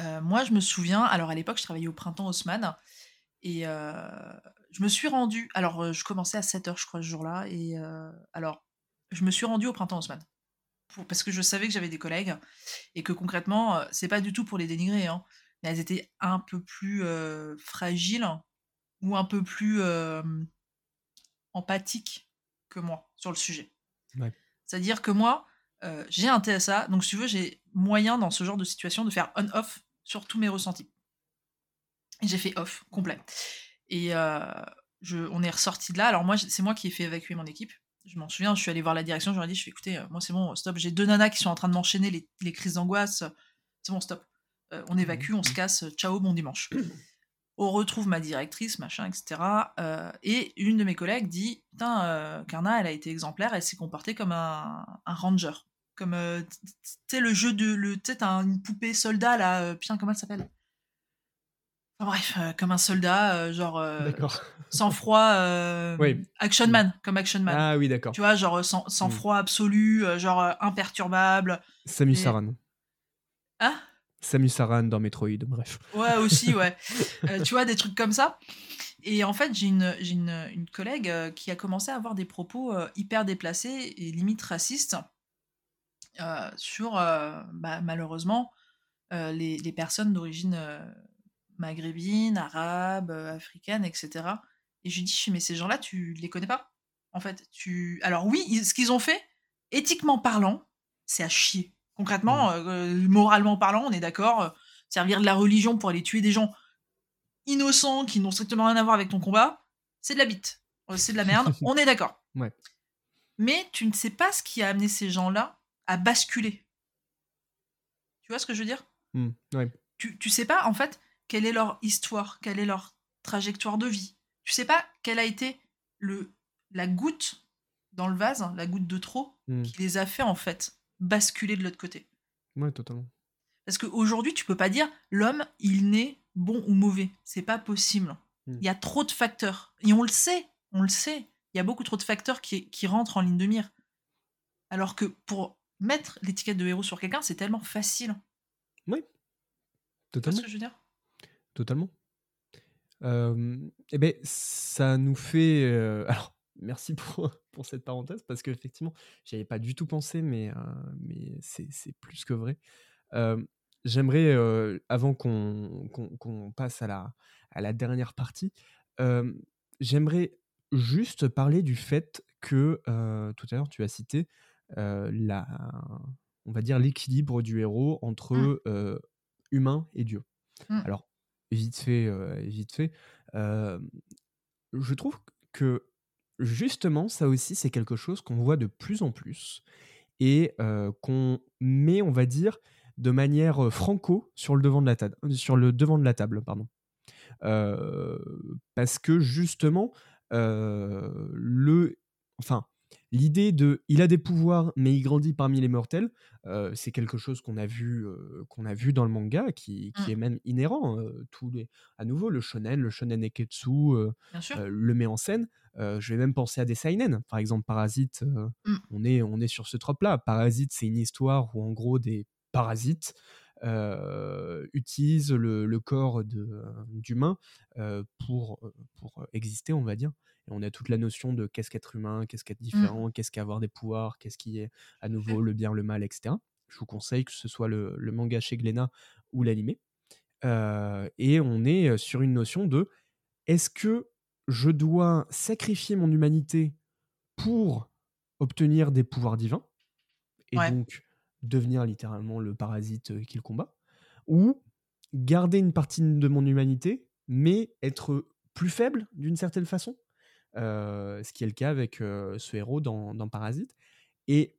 Euh, moi, je me souviens, alors à l'époque, je travaillais au printemps Haussmann, et euh, je me suis rendue, alors je commençais à 7h, je crois, ce jour-là, et alors, je me suis rendue au printemps Haussmann, pour- parce que je savais que j'avais des collègues, et que concrètement, euh, c'est pas du tout pour les dénigrer, hein, mais elles étaient un peu plus euh, fragiles, ou un peu plus euh, empathiques que moi sur le sujet. Ouais. C'est-à-dire que moi, euh, j'ai un TSA, donc si tu veux, j'ai moyen dans ce genre de situation de faire on-off sur tous mes ressentis. J'ai fait off, complet. Et je, on est ressorti de là. Alors moi, c'est moi qui ai fait évacuer mon équipe. Je m'en souviens, je suis allé voir la direction, je leur ai dit, je fais écoutez, euh, moi c'est bon, stop, j'ai deux nanas qui sont en train de m'enchaîner les, les crises d'angoisse. C'est bon, stop. Euh, on évacue, on se casse, ciao, bon dimanche. On retrouve ma directrice, machin, etc. euh, et une de mes collègues dit Putain, Karna, elle a été exemplaire, elle s'est comportée comme un, un ranger. Comme, tu sais, le jeu de. le- Tu sais, t'as une poupée soldat, là. putain, comment elle s'appelle? Bref, euh, comme un soldat, euh, genre. euh, sans froid. euh, Oui. Action Man, comme Action Man. Ah oui, d'accord. Tu vois, genre sans, sans Mm. froid absolu, genre imperturbable. Samus Et- Aran. Ah Samus Aran dans Metroid, bref. Ouais, aussi, ouais. Tu vois, des trucs comme ça. Et en fait, j'ai une, une, une collègue qui a commencé à avoir des propos hyper déplacés et limite racistes sur, bah, malheureusement, les, les personnes d'origine euh, maghrébine, arabe, euh, africaine, etc. Et je lui dis, mais ces gens-là, tu les connais pas En fait, tu. Alors, oui, ils- ce qu'ils ont fait, éthiquement parlant, c'est à chier. Concrètement, euh, moralement parlant, on est d'accord. euh, servir de la religion pour aller tuer des gens innocents qui n'ont strictement rien à voir avec ton combat, c'est de la bite. Euh, C'est de la merde, on est d'accord. Ouais. Mais tu ne sais pas ce qui a amené ces gens-là à basculer. Tu vois ce que je veux dire? Ouais. tu, tu sais pas, en fait, quelle est leur histoire, quelle est leur trajectoire de vie. Tu sais pas quelle a été le, la goutte dans le vase, la goutte de trop, Hmm. qui les a fait, en fait, basculer de l'autre côté. Ouais, totalement. Parce qu'aujourd'hui, tu peux pas dire l'homme, il naît bon ou mauvais. C'est pas possible. Mm. Il y a trop de facteurs. Et on le sait, on le sait. Il y a beaucoup trop de facteurs qui, qui rentrent en ligne de mire. Alors que pour mettre l'étiquette de héros sur quelqu'un, c'est tellement facile. Tu vois Totalement. ce que je veux dire? Totalement. Euh, eh ben, ça nous fait. euh, alors, merci pour, pour cette parenthèse, parce qu'effectivement, j'y avais pas du tout pensé, mais, euh, mais c'est plus que vrai. J'aimerais, euh, avant qu'on passe à la, à la dernière partie, j'aimerais juste parler du fait que, tout à l'heure, tu as cité la, on va dire l'équilibre du héros entre Mm. euh, humain et Dieu. Mm. Alors, vite fait, vite fait, je trouve que justement, ça aussi, c'est quelque chose qu'on voit de plus en plus et qu'on met, on va dire, de manière franco sur le devant de la table. Sur le devant de la table pardon. Parce que justement, le, enfin, l'idée de, il a des pouvoirs, mais il grandit parmi les mortels, euh, c'est quelque chose qu'on a vu, euh, qu'on a vu dans le manga, qui, qui Mm. est même inhérent. euh, tous les, à nouveau, le shonen, le shonen neketsu, euh, le met en scène. Je vais même penser à des seinen, par exemple Parasite. euh, Mm. on est, on est sur ce trope-là. Parasite, c'est une histoire où en gros des parasites euh, utilisent le, le corps d'humain euh, pour, pour exister, on va dire. Et on a toute la notion de qu'est-ce qu'être humain, qu'est-ce qu'être différent, qu'est-ce qu'avoir des pouvoirs, qu'est-ce qui est à nouveau le bien, le mal, etc. Je vous conseille que ce soit le, le manga chez Glénat ou l'animé. Euh, et on est sur une notion de est-ce que je dois sacrifier mon humanité pour obtenir des pouvoirs divins et Ouais. donc devenir littéralement le parasite qu'il combat ou garder une partie de mon humanité mais être plus faible d'une certaine façon? Euh, ce qui est le cas avec euh, ce héros dans, Parasite. Et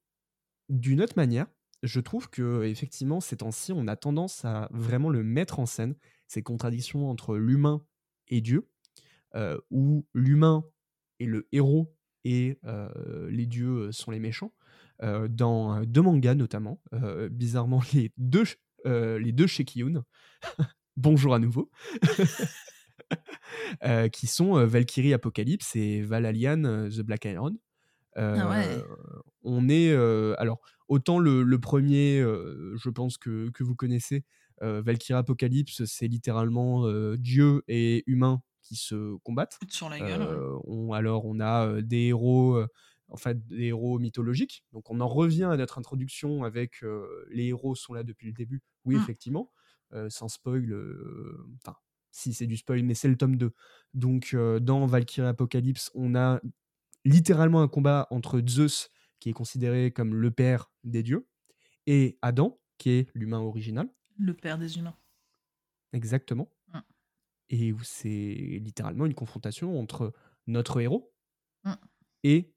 d'une autre manière, je trouve que effectivement ces temps-ci, on a tendance à vraiment le mettre en scène, ces contradictions entre l'humain et Dieu, euh, où l'humain est le héros et euh, les dieux sont les méchants. dans deux mangas notamment, bizarrement les deux, les deux Shekiyun, bonjour à nouveau, qui sont euh, Valkyrie Apocalypse et Valalian euh, The Black Iron. Ah ouais. Euh, on est euh, alors autant le, le premier, euh, je pense que, que vous connaissez, euh, Valkyrie Apocalypse, c'est littéralement euh, Dieu et humain qui se combattent. Sur la gueule. Euh, on, alors on a euh, des héros, euh, en fait des héros mythologiques. Donc on en revient à notre introduction avec euh, les héros sont là depuis le début. Oui Mm. effectivement, euh, sans spoil. euh, Enfin si c'est du spoil, mais c'est le tome 2. Donc euh, dans Valkyrie Apocalypse, on a littéralement un combat entre Zeus, qui est considéré comme le père des dieux, et Adam, qui est l'humain original. Le père des humains. Exactement. Mm. Et où c'est littéralement une confrontation entre notre héros Mm. et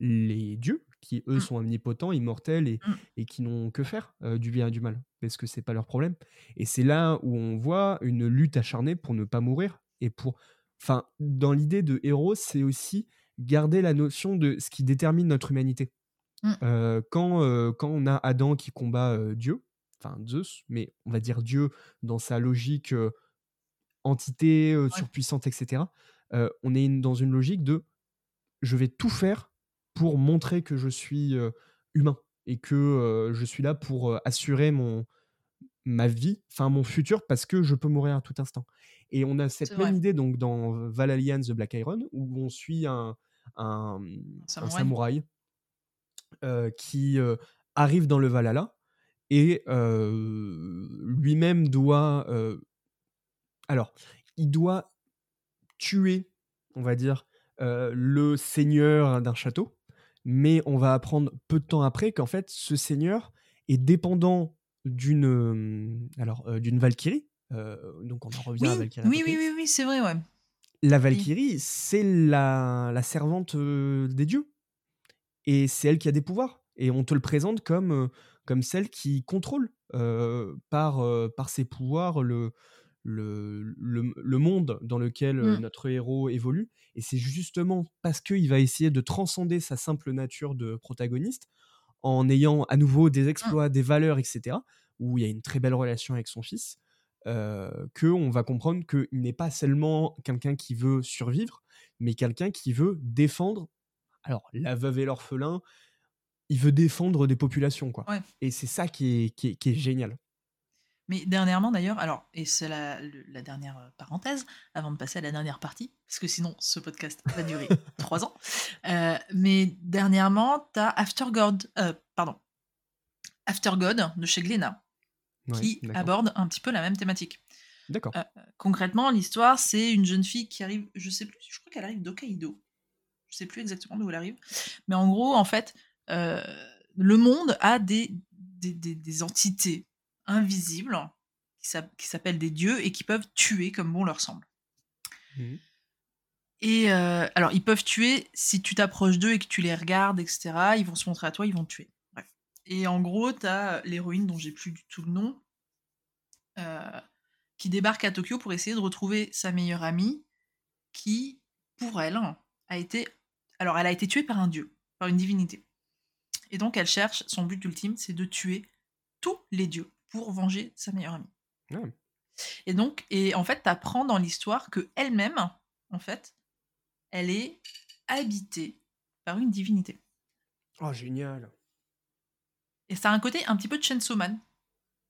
les dieux, qui eux Mm. sont omnipotents, immortels et, Mm. et qui n'ont que faire euh, du bien et du mal, parce que c'est pas leur problème. Et c'est là où on voit une lutte acharnée pour ne pas mourir et pour. Enfin, dans l'idée de héros, c'est aussi garder la notion de ce qui détermine notre humanité. Mm. Euh, quand, euh, quand on a Adam qui combat Dieu, enfin Zeus, mais on va dire Dieu dans sa logique entité surpuissante, etc. on est une- dans une logique de je vais tout faire pour montrer que je suis humain et que je suis là pour assurer mon ma vie, enfin mon futur, parce que je peux mourir à tout instant. Et on a cette même vrai. idée donc dans Valalian The Black Iron où on suit un, un, un samouraï. euh, qui euh, arrive dans le Valhalla et euh, lui-même doit. alors, il doit tuer, on va dire, le seigneur d'un château, mais on va apprendre peu de temps après qu'en fait, ce seigneur est dépendant d'une euh, alors euh, d'une Valkyrie. euh, donc on en revient Oui, à Valkyrie. oui, oui, oui, oui, c'est vrai, ouais. La Valkyrie, c'est la, la servante des dieux. Et c'est elle qui a des pouvoirs. Et on te le présente comme, comme celle qui contrôle euh, par, par ses pouvoirs le, le, le, le monde dans lequel euh, Mm. notre héros évolue. Et c'est justement parce qu'il va essayer de transcender sa simple nature de protagoniste en ayant à nouveau des exploits, des valeurs, etc., où il y a une très belle relation avec son fils, euh, qu'on va comprendre qu'il n'est pas seulement quelqu'un qui veut survivre, mais quelqu'un qui veut défendre, alors la veuve et l'orphelin, il veut défendre des populations, quoi. Ouais. Et c'est ça qui est, qui est, qui est génial. Mais dernièrement d'ailleurs, alors, et c'est la, dernière euh, parenthèse, avant de passer à la dernière partie, parce que sinon ce podcast va durer trois ans. Euh, mais dernièrement, t'as After God, euh, pardon, After God de chez Glénat, Ouais, qui aborde un petit peu la même thématique. D'accord. Euh, concrètement, l'histoire, c'est une jeune fille qui arrive, je sais plus, je crois qu'elle arrive d'Hokkaido. Je sais plus exactement d'où elle arrive. Mais en gros, en fait, le monde a des, des, des- des entités invisibles qui s'app- qui s'appellent des dieux et qui peuvent tuer comme bon leur semble. Mhm. Et euh, alors, ils peuvent tuer si tu t'approches d'eux et que tu les regardes, etc. Ils vont se montrer à toi, ils vont te tuer. Bref. Et en gros, t'as l'héroïne dont j'ai plus du tout le nom, euh, qui débarque à Tokyo pour essayer de retrouver sa meilleure amie, qui, pour elle, a été. Alors, elle a été tuée par un dieu, par une divinité. Et donc, elle cherche, son but ultime, c'est de tuer tous les dieux pour venger sa meilleure amie. Ouais. Et donc, et en fait, t'apprends dans l'histoire que elle-même, en fait, elle est habitée par une divinité. Oh, génial. Et ça a un côté un petit peu de Chainsaw Man,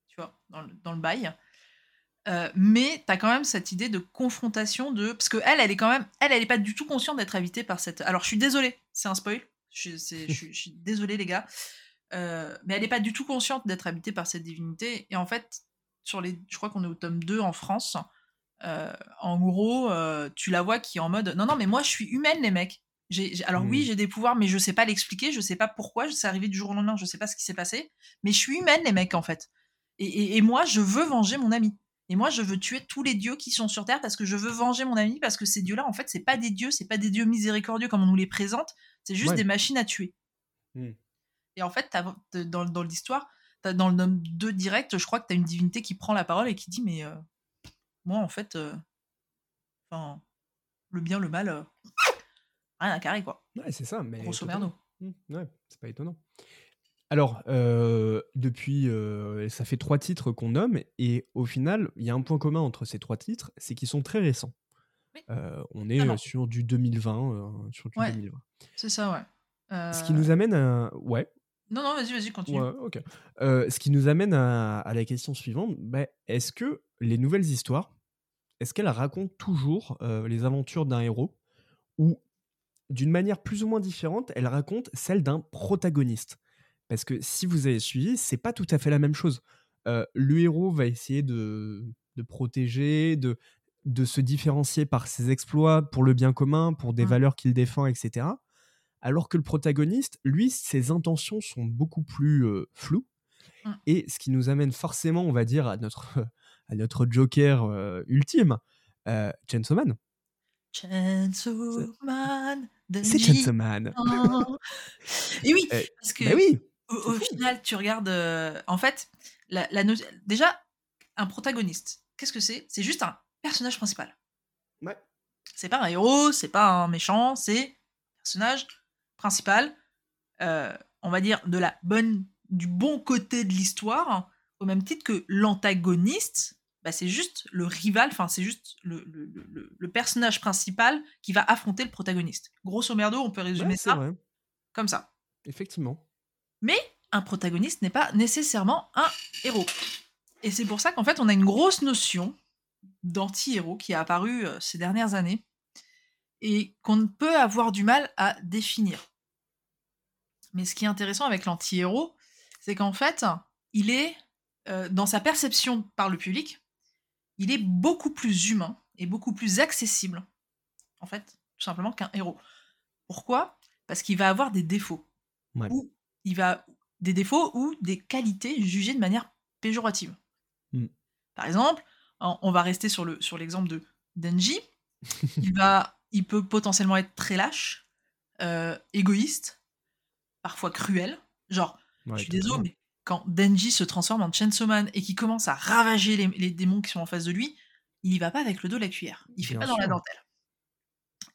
tu vois, dans le, dans le bail. Euh, mais t'as quand même cette idée de confrontation de parce que elle elle est quand même elle elle est pas du tout consciente d'être habitée par cette alors je suis désolée c'est un spoil je, je suis désolée les gars Euh, mais elle est pas du tout consciente d'être habitée par cette divinité et en fait sur les je crois qu'on est au tome 2 en France euh, en gros euh, tu la vois qui est en mode non non mais moi je suis humaine les mecs alors oui Mm. j'ai des pouvoirs mais je sais pas l'expliquer je sais pas pourquoi c'est arrivé du jour au lendemain je sais pas ce qui s'est passé mais je suis humaine les mecs en fait et, et- et moi je veux venger mon ami Et moi, je veux tuer tous les dieux qui sont sur Terre parce que je veux venger mon ami, parce que ces dieux-là, en fait, c'est pas des dieux, c'est pas des dieux miséricordieux comme on nous les présente, c'est juste Ouais. des machines à tuer. Hmm. Et en fait, dans, dans l'histoire, dans le Nome 2 direct, je crois que tu as une divinité qui prend la parole et qui dit Mais euh, moi, en fait, euh, enfin, le bien, le mal, euh, rien à carrer, quoi. Ouais, c'est ça. Mais Grosso merdo. Mmh, ouais, c'est pas étonnant. Alors, depuis, ça fait trois titres qu'on nomme, et au final, il y a un point commun entre ces trois titres, c'est qu'ils sont très récents. Oui. On est euh, sur du 2020, euh, sur du Ouais. 2020. C'est ça, ouais. Ce qui nous amène à, ouais, Non, non, vas-y, vas-y, continue. ouais, ok. Euh, ce qui nous amène à, à la question suivante, bah, est-ce que les nouvelles histoires, est-ce qu'elles racontent toujours euh, les aventures d'un héros, ou d'une manière plus ou moins différente, elles racontent celle d'un protagoniste? Parce que si vous avez suivi, c'est pas tout à fait la même chose. Euh, le héros va essayer de, de protéger, de, de se différencier par ses exploits pour le bien commun, pour des Mm. valeurs qu'il défend, etc. Alors que le protagoniste, lui, ses intentions sont beaucoup plus euh, floues. Mm. Et ce qui nous amène forcément, on va dire, à notre, à notre Joker euh, ultime, euh, Chainsaw Man. Chainsaw Man, C'est. Chainsaw Man. Et oui, Euh, parce que Bah oui au, final, tu regardes. en fait, la, la no- déjà, un protagoniste, qu'est-ce que c'est? C'est juste un personnage principal. Ouais. C'est pas un héros, c'est pas un méchant, c'est un personnage euh, on va dire, de la bonne, du bon côté de l'histoire, au même titre que l'antagoniste, bah, c'est juste le rival, enfin, c'est juste le, le- le- le- le personnage principal qui va affronter le protagoniste. Grosso merdo, on peut résumer Ouais, ça vrai, comme ça. effectivement. Mais un protagoniste n'est pas nécessairement un héros. Et c'est pour ça qu'en fait, on a une grosse notion d'anti-héros qui est apparue euh, ces dernières années et qu'on peut avoir du mal à définir. Mais ce qui est intéressant avec l'anti-héros, c'est qu'en fait, il est, euh, dans sa perception par le public, il est beaucoup plus humain et beaucoup plus accessible, en fait, tout simplement qu'un héros. Pourquoi? Parce qu'il va avoir des défauts. Ouais. Ou il va des défauts ou des qualités jugées de manière péjorative. Mm. Par exemple, on va rester sur le sur l'exemple de Denji. il va, il peut potentiellement être très lâche, euh, égoïste, parfois cruel. Genre, Ouais, je suis désolé, mais quand Denji se transforme en Chainsaw Man et qu'il commence à ravager les, les démons qui sont en face de lui, il y va pas avec le dos de la cuillère. Il fait Bien pas dans la dentelle.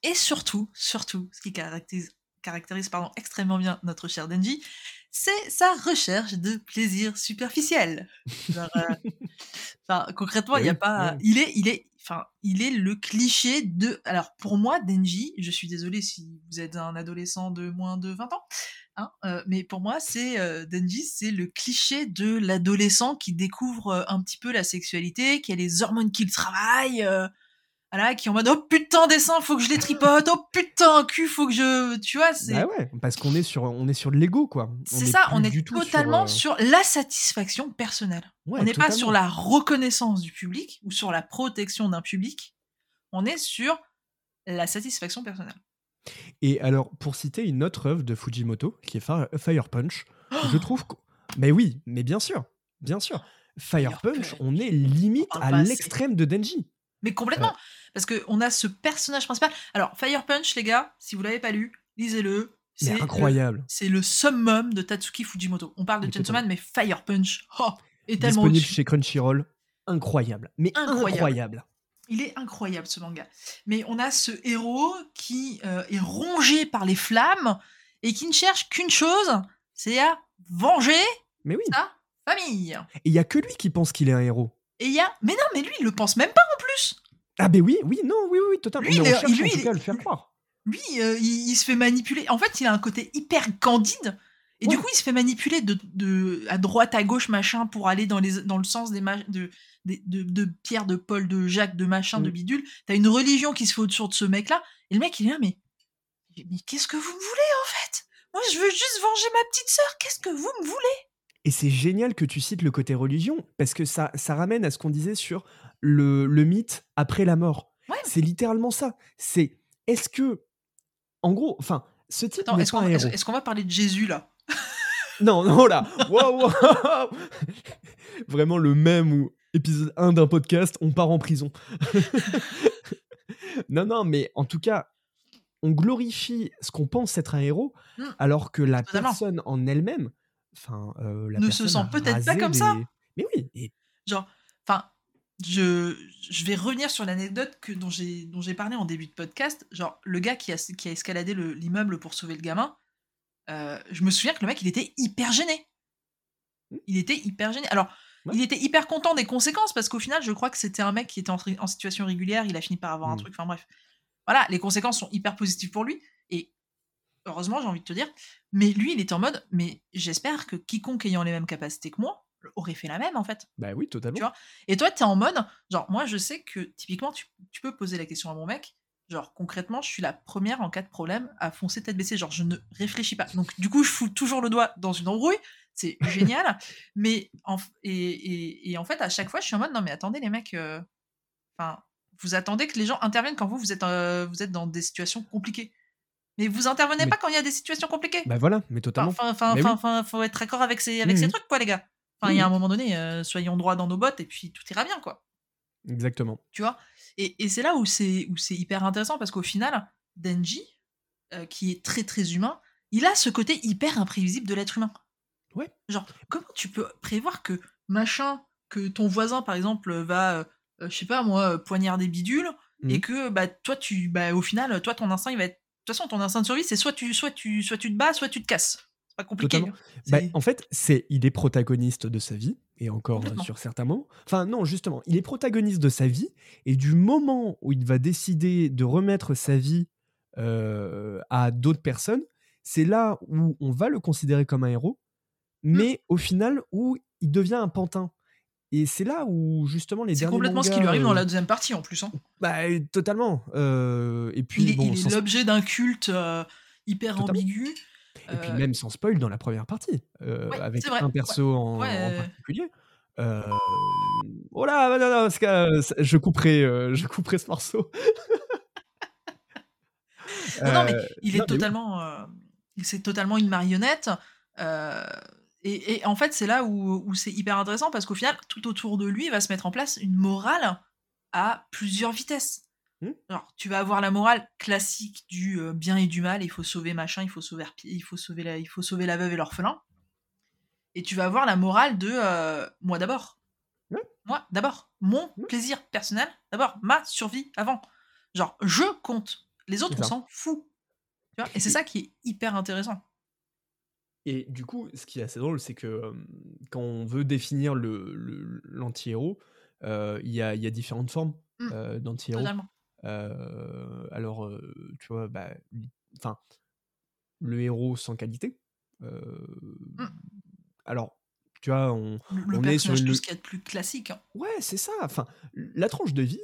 Et surtout, surtout, ce qui caractérise, caractérise pardon, extrêmement bien notre cher Denji, c'est sa recherche de plaisir superficiel. Genre, euh, concrètement, il y a pas. Il est, il est, enfin, il est le cliché de. Alors pour moi, Denji, je suis désolée si vous êtes un adolescent de moins de 20 ans, hein, euh, mais pour moi, c'est euh, Denji, c'est le cliché de l'adolescent qui découvre euh, un petit peu la sexualité, qui a les hormones qui le travaillent. euh, voilà, qui en mode oh putain des seins faut que je les tripote oh putain cul faut que je tu vois c'est Bah ouais, parce qu'on est sur, on est sur de l'ego, quoi. c'est ça, on est du totalement euh, sur, la satisfaction personnelle. ouais, on n'est pas sur la reconnaissance du public ou sur la protection d'un public. On est sur la satisfaction personnelle. Et alors, pour citer une autre œuvre de Fujimoto, qui est Fire, Punch, Oh je trouve que... Mais oui, mais bien sûr, bien sûr. Fire, Fire Punch, Punch. on est limite On à c'est- l'extrême de Denji. Mais complètement Parce qu'on a ce personnage principal. Alors, Fire Punch, les gars, si vous l'avez pas lu, lisez-le. C'est le- incroyable. C'est le summum de Tatsuki Fujimoto. On parle de Mais Chainsaw totalement. Man, mais Fire Punch, oh, est tellement Disponible chez Crunchyroll. Incroyable. Mais Incroyable. incroyable. Il est incroyable ce manga. Mais on a ce héros qui euh, est rongé par les flammes et qui ne cherche qu'une chose, c'est à venger Mais oui. sa famille. Et il y a que lui qui pense qu'il est un héros. Et il y a... Mais non, mais lui, il le pense même pas en plus. Ah ben oui, oui, non, oui, oui, totalement. Lui, Mais il on cherche lui, en tout il cas à est- le faire croire. Lui, euh, il, il se fait manipuler. En fait, il a un côté hyper candide. Et du coup, il se fait manipuler de, de- à droite, à gauche, machin, pour aller dans, les, dans le sens des ma- de, des- de, de Pierre, de Paul, de Jacques, de machin, de Mm. bidule. T'as une religion qui se fait autour de ce mec-là. Et le mec, il est là, mais, mais qu'est-ce que vous me voulez, en fait? Moi, je veux juste venger ma petite sœur. Qu'est-ce que vous me voulez? Et c'est génial que tu cites le côté religion, parce que ça, ça ramène à ce qu'on disait sur le, le mythe après la mort. Ouais. C'est littéralement ça. C'est est-ce que, en gros, enfin, ce type est-ce qu'on va parler de Jésus, là? Non, non, là, wow, wow. Vraiment le même où Épisode 1 d'un podcast, on part en prison. non, non, mais en tout cas, on glorifie ce qu'on pense être un héros, Mm. alors que la Totalement. personne en elle-même, enfin, euh, la Ne se sent peut-être pas comme ça. Mais oui, et Genre, enfin, je, je vais revenir sur l'anecdote que dont j'ai dont j'ai parlé en début de podcast. Genre, le gars qui a, qui a escaladé le- l'immeuble pour sauver le gamin, euh, je me souviens que le mec, il était hyper gêné. Il était hyper gêné. Alors, Ouais. il était hyper content des conséquences parce qu'au final, je crois que c'était un mec qui était en, en situation régulière. Il a fini par avoir un Mm. truc. Enfin bref, voilà, les conséquences sont hyper positives pour lui. Heureusement, j'ai envie de te dire. Mais lui, il était en mode, mais j'espère que quiconque ayant les mêmes capacités que moi aurait fait la même en fait. bah oui, totalement. Tu vois? Et toi, t'es en mode, genre, moi, je sais que typiquement, tu, tu peux poser la question à mon mec. Genre, concrètement, je suis la première en cas de problème à foncer tête baissée. Genre, je ne réfléchis pas. Donc, du coup, je fous toujours le doigt dans une embrouille. C'est génial. mais, en, et, et en fait, à chaque fois, je suis en mode, non, mais attendez, les mecs, euh, enfin, vous attendez que les gens interviennent quand vous, vous êtes, euh, vous êtes dans des situations compliquées. Mais vous intervenez Mais- pas quand il y a des situations compliquées. Bah voilà, mais totalement. Enfin, enfin, Mais faut être d'accord avec ces, avec Mhm. ces trucs, quoi, les gars. Enfin, il y a un Mhm. moment donné, euh, soyons droits dans nos bottes et puis tout ira bien, quoi. Exactement. Tu vois? Et, et c'est là où c'est où c'est hyper intéressant parce qu'au final, Denji, euh, qui est très très humain, il a ce côté hyper imprévisible de l'être humain. Ouais. Genre, comment tu peux prévoir que machin, que ton voisin par exemple va, euh, je sais pas moi, euh, poignarder bidule et Mhm. que bah toi tu, bah au final, toi ton instinct il va être, toute façon ton instinct de survie c'est soit tu, soit tu, soit tu te bats, soit tu te casses. C'est pas compliqué. Totalement. Bah, en fait, c'est il est protagoniste de sa vie et encore euh, sur certains moments. Enfin non, justement, il est protagoniste de sa vie et du moment où il va décider de remettre sa vie euh, à d'autres personnes, c'est là où on va le considérer comme un héros, Mmh. mais au final où il devient un pantin. Et c'est là où justement les C'est complètement ce qui lui arrive dans euh, la deuxième partie en plus. hein. bah, totalement. euh, et puis Il est, bon, il est sans- l'objet d'un culte euh, hyper Totalement. ambigu. Et puis même sans spoil dans la première partie, Ouais, avec un ouais. perso en, Ouais, en particulier. Oh là, non, non, parce que, euh, je couperai, je couperai ce morceau. Non, non, mais il non, est totalement, c'est totalement une marionnette. Et, et en fait, c'est là où, où c'est hyper intéressant parce qu'au final, tout autour de lui va se mettre en place une morale à plusieurs vitesses. Hmm. Alors, tu vas avoir la morale classique du euh, bien et du mal. Il faut sauver machin, il faut sauver, il faut sauver la, il faut sauver la veuve et l'orphelin. Et tu vas avoir la morale de euh, moi d'abord. Moi d'abord. Mon plaisir personnel d'abord. Ma survie avant. Genre, je compte. Les autres, on s'en fout. Tu vois? Et c'est ça qui est hyper intéressant. Et du coup, ce qui est assez drôle, c'est que euh, quand on veut définir le- l'anti-héros, euh, il y, a, il y a différentes formes euh, d'anti-héros. Alors, tu vois, bah, enfin, le héros sans qualité. euh, Mm. Alors, tu vois, on, Le, on est sur une. tout ce qu'il y a de plus classique. hein. Ouais, c'est ça. Enfin, la tranche de vie,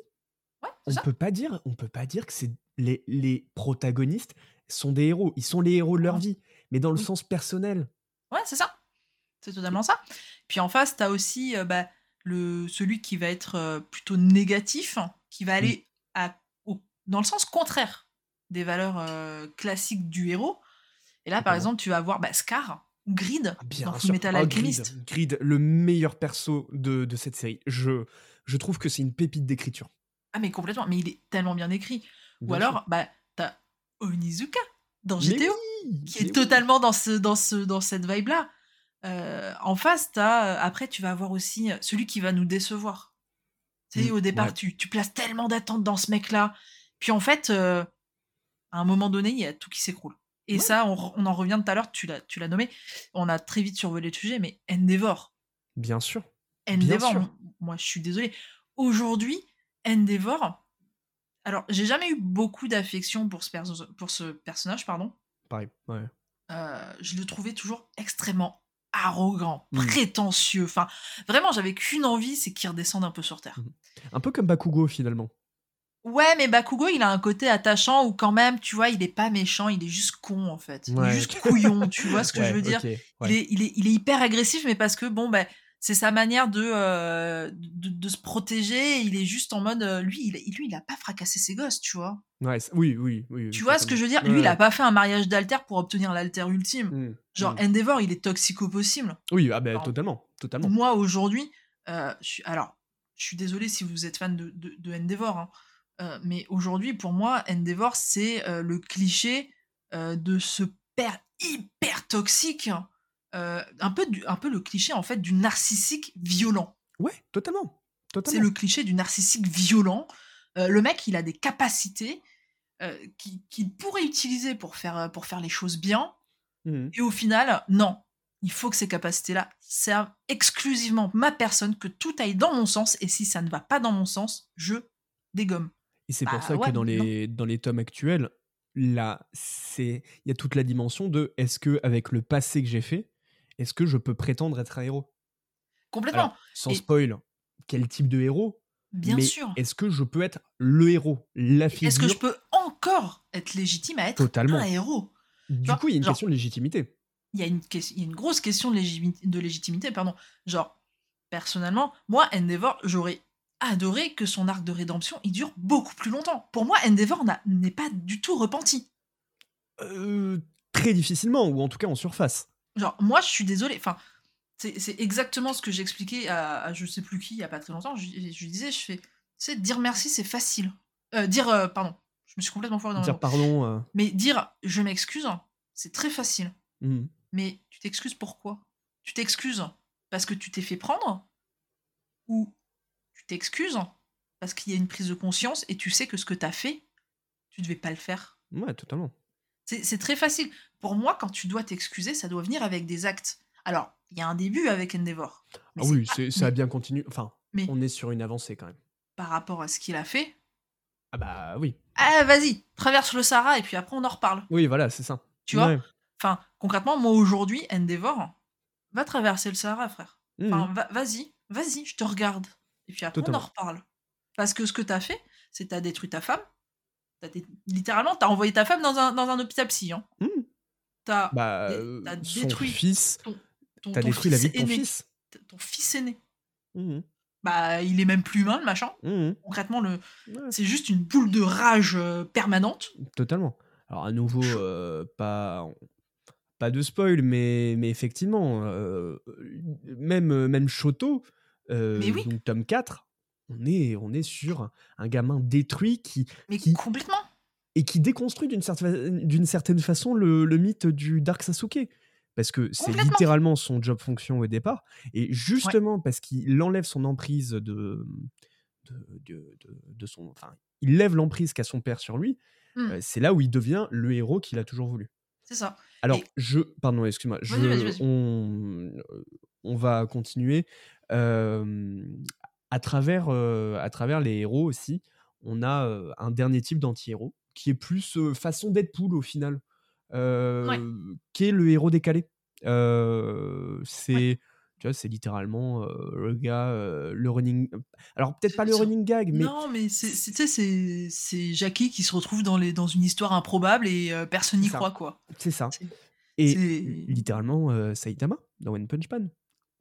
Ouais, on ça. peut pas dire, on peut pas dire que c'est les, les protagonistes sont des héros. Ils sont les héros de leur Non. vie, mais dans le Oui. sens personnel. Ouais, c'est ça. C'est totalement ça. Puis en face, tu as aussi euh, bah, le, celui qui va être euh, plutôt négatif, qui va aller à, au- dans le sens contraire des valeurs euh, classiques du héros. Et là, par exemple, tu vas avoir bah, Scar Grid Ah, Bien dans sûr. Fullmetal Oh, Alchemist. Grid, Grid, le meilleur perso de, de cette série. Je, je trouve que c'est une pépite d'écriture. Ah, mais complètement. Mais il est tellement bien écrit. Ou alors, sûr. bah, t'as Onizuka dans GTO. Oui, qui est oui. totalement dans, ce, dans, ce, dans cette vibe-là. Euh, en face, t'as, euh, après, tu vas avoir aussi euh, celui qui va nous décevoir. Tu sais, Mm, au départ, ouais. tu, tu places tellement d'attentes dans ce mec-là. Puis en fait, euh, à un moment donné, il y a tout qui s'écroule. Et Ouais. ça, on, on en revient tout à l'heure, tu l'as, nommé. On a très vite survolé le sujet, mais Endeavor. Bien sûr. Endeavor, sûr. moi, je suis désolée. Aujourd'hui, Endeavor. Alors, j'ai jamais eu beaucoup d'affection pour ce, pour ce personnage, pardon. Pareil. Ouais. Euh, je le trouvais toujours extrêmement arrogant, Mm. prétentieux. Enfin, vraiment, j'avais qu'une envie, c'est qu'il redescende un peu sur Terre. Un peu comme Bakugo finalement. Ouais, mais Bakugo, il a un côté attachant où quand même, tu vois, il est pas méchant, il est juste con en fait. Il est juste couillon, tu vois ce que je veux dire? ok, ouais. il, est, il, est, il est hyper agressif, mais parce que bon, ben, c'est sa manière de, euh, de, de se protéger. Il est juste en mode, euh, lui, il, lui, il a pas fracassé ses gosses, tu vois. Ouais, oui, oui, oui. Tu vois ce que je veux dire? Lui, il a pas fait un mariage d'alter pour obtenir l'alter ultime. Hmm, Genre, Endeavor, il est au possible. Oui, ah ben Alors, totalement, totalement. Moi, aujourd'hui, euh, alors, je suis désolé si vous êtes fan de, de, de Endeavor, hein, euh, mais aujourd'hui, pour moi, Endeavor, c'est le cliché de ce père hyper toxique, hein, euh, un, peu du, un peu le cliché en fait du narcissique violent. Ouais, totalement. C'est le cliché du narcissique violent. Euh, le mec, il a des capacités euh, qu'il qu'il pourrait utiliser pour faire, pour faire les choses bien, Mhm. et au final, non. Il faut que ces capacités-là servent exclusivement ma personne, que tout aille dans mon sens, et si ça ne va pas dans mon sens, je dégomme. Et c'est pour Bah ça que dans non. les, dans les tomes actuels, là, c'est il y a toute la dimension de est-ce que avec le passé que j'ai fait, est-ce que je peux prétendre être un héros? Complètement. Alors, sans Et- spoil, quel type de héros? Bien mais sûr. Est-ce que je peux être le héros, la figure Est-ce que je peux encore être légitime à être Totalement. un héros? Du coup, il y a une genre- question de légitimité. il y, a une ques- il y a une grosse question de, légitimité. Pardon. Genre, personnellement, moi, Endeavor, j'aurais adoré que son arc de rédemption il dure beaucoup plus longtemps. Pour moi, Endeavor n'est pas du tout repenti. Euh, très difficilement, ou en tout cas en surface. Genre, moi, je suis désolée. Enfin, c'est c'est exactement ce que j'expliquais à, à je sais plus qui il y a pas très longtemps. Je, je lui disais, je fais, tu sais, dire merci, c'est facile. Euh, dire, euh, pardon, je me suis complètement foiré dans Dire pardon. euh, Mais dire je m'excuse, c'est très facile. mhm. Mais tu t'excuses pourquoi? Tu t'excuses parce que tu t'es fait prendre Ou tu t'excuses parce qu'il y a une prise de conscience et tu sais que ce que tu as fait, tu devais pas le faire? Ouais, totalement. C'est c'est très facile. Pour moi, quand tu dois t'excuser, ça doit venir avec des actes. Alors, il y a un début avec Endeavor. Ah oui, pas- c'est- ça a bien continué. Enfin, Mais- on est sur une avancée quand même. par rapport à ce qu'il a fait, Ah bah oui. ah vas-y, traverse le Sahara et puis après on en reparle. Oui, voilà, c'est ça. Tu vois. Enfin, concrètement, moi aujourd'hui, Endeavor, va traverser le Sahara, frère. Enfin, Mhm. va- vas-y, vas-y, je te regarde. Et puis après, on en reparle. Parce que ce que t'as fait, c'est t'as détruit ta femme. T'as dé- Littéralement, t'as envoyé ta femme dans un, dans un hôpital psy. Hein. Mhm. T'as Bah, euh, détruit fils, ton, détruit la fils vie de ton aîné. fils. Ton fils aîné. Mhm. Bah, il est même plus humain, le machin. Mhm. Concrètement, le... Ouais. c'est juste une boule de rage euh, permanente. Totalement. Alors à nouveau, euh, pas, pas de spoil, mais, mais effectivement, euh, même, même Shoto, oui. donc tome 4, on est, on est sur un gamin détruit qui, Mais Qui- complètement. Et qui déconstruit d'une certaine, façon le, le mythe du Dark Sasuke. Parce que c'est littéralement son job fonction au départ. Et justement, parce qu'il enlève son emprise de, de, de, son. Enfin, il lève l'emprise qu'a son père sur lui. Hmm. euh, c'est là où il devient le héros qu'il a toujours voulu. C'est ça. Alors, Et- je. Pardon, excuse-moi. je-. On, on va continuer. Euh, à, travers, euh, à travers les héros aussi, on a un dernier type d'anti-héros qui est plus façon Deadpool au final, qui est le héros décalé. C'est. C'est littéralement euh, le gars, euh, le running. Alors, peut-être pas le running gag, mais. Non, mais c'est, c'est- tu sais, c'est, c'est Jackie qui se retrouve dans, les, dans une histoire improbable et euh, personne n'y croit, quoi. C'est ça. Et littéralement, Saitama, dans One Punch Man.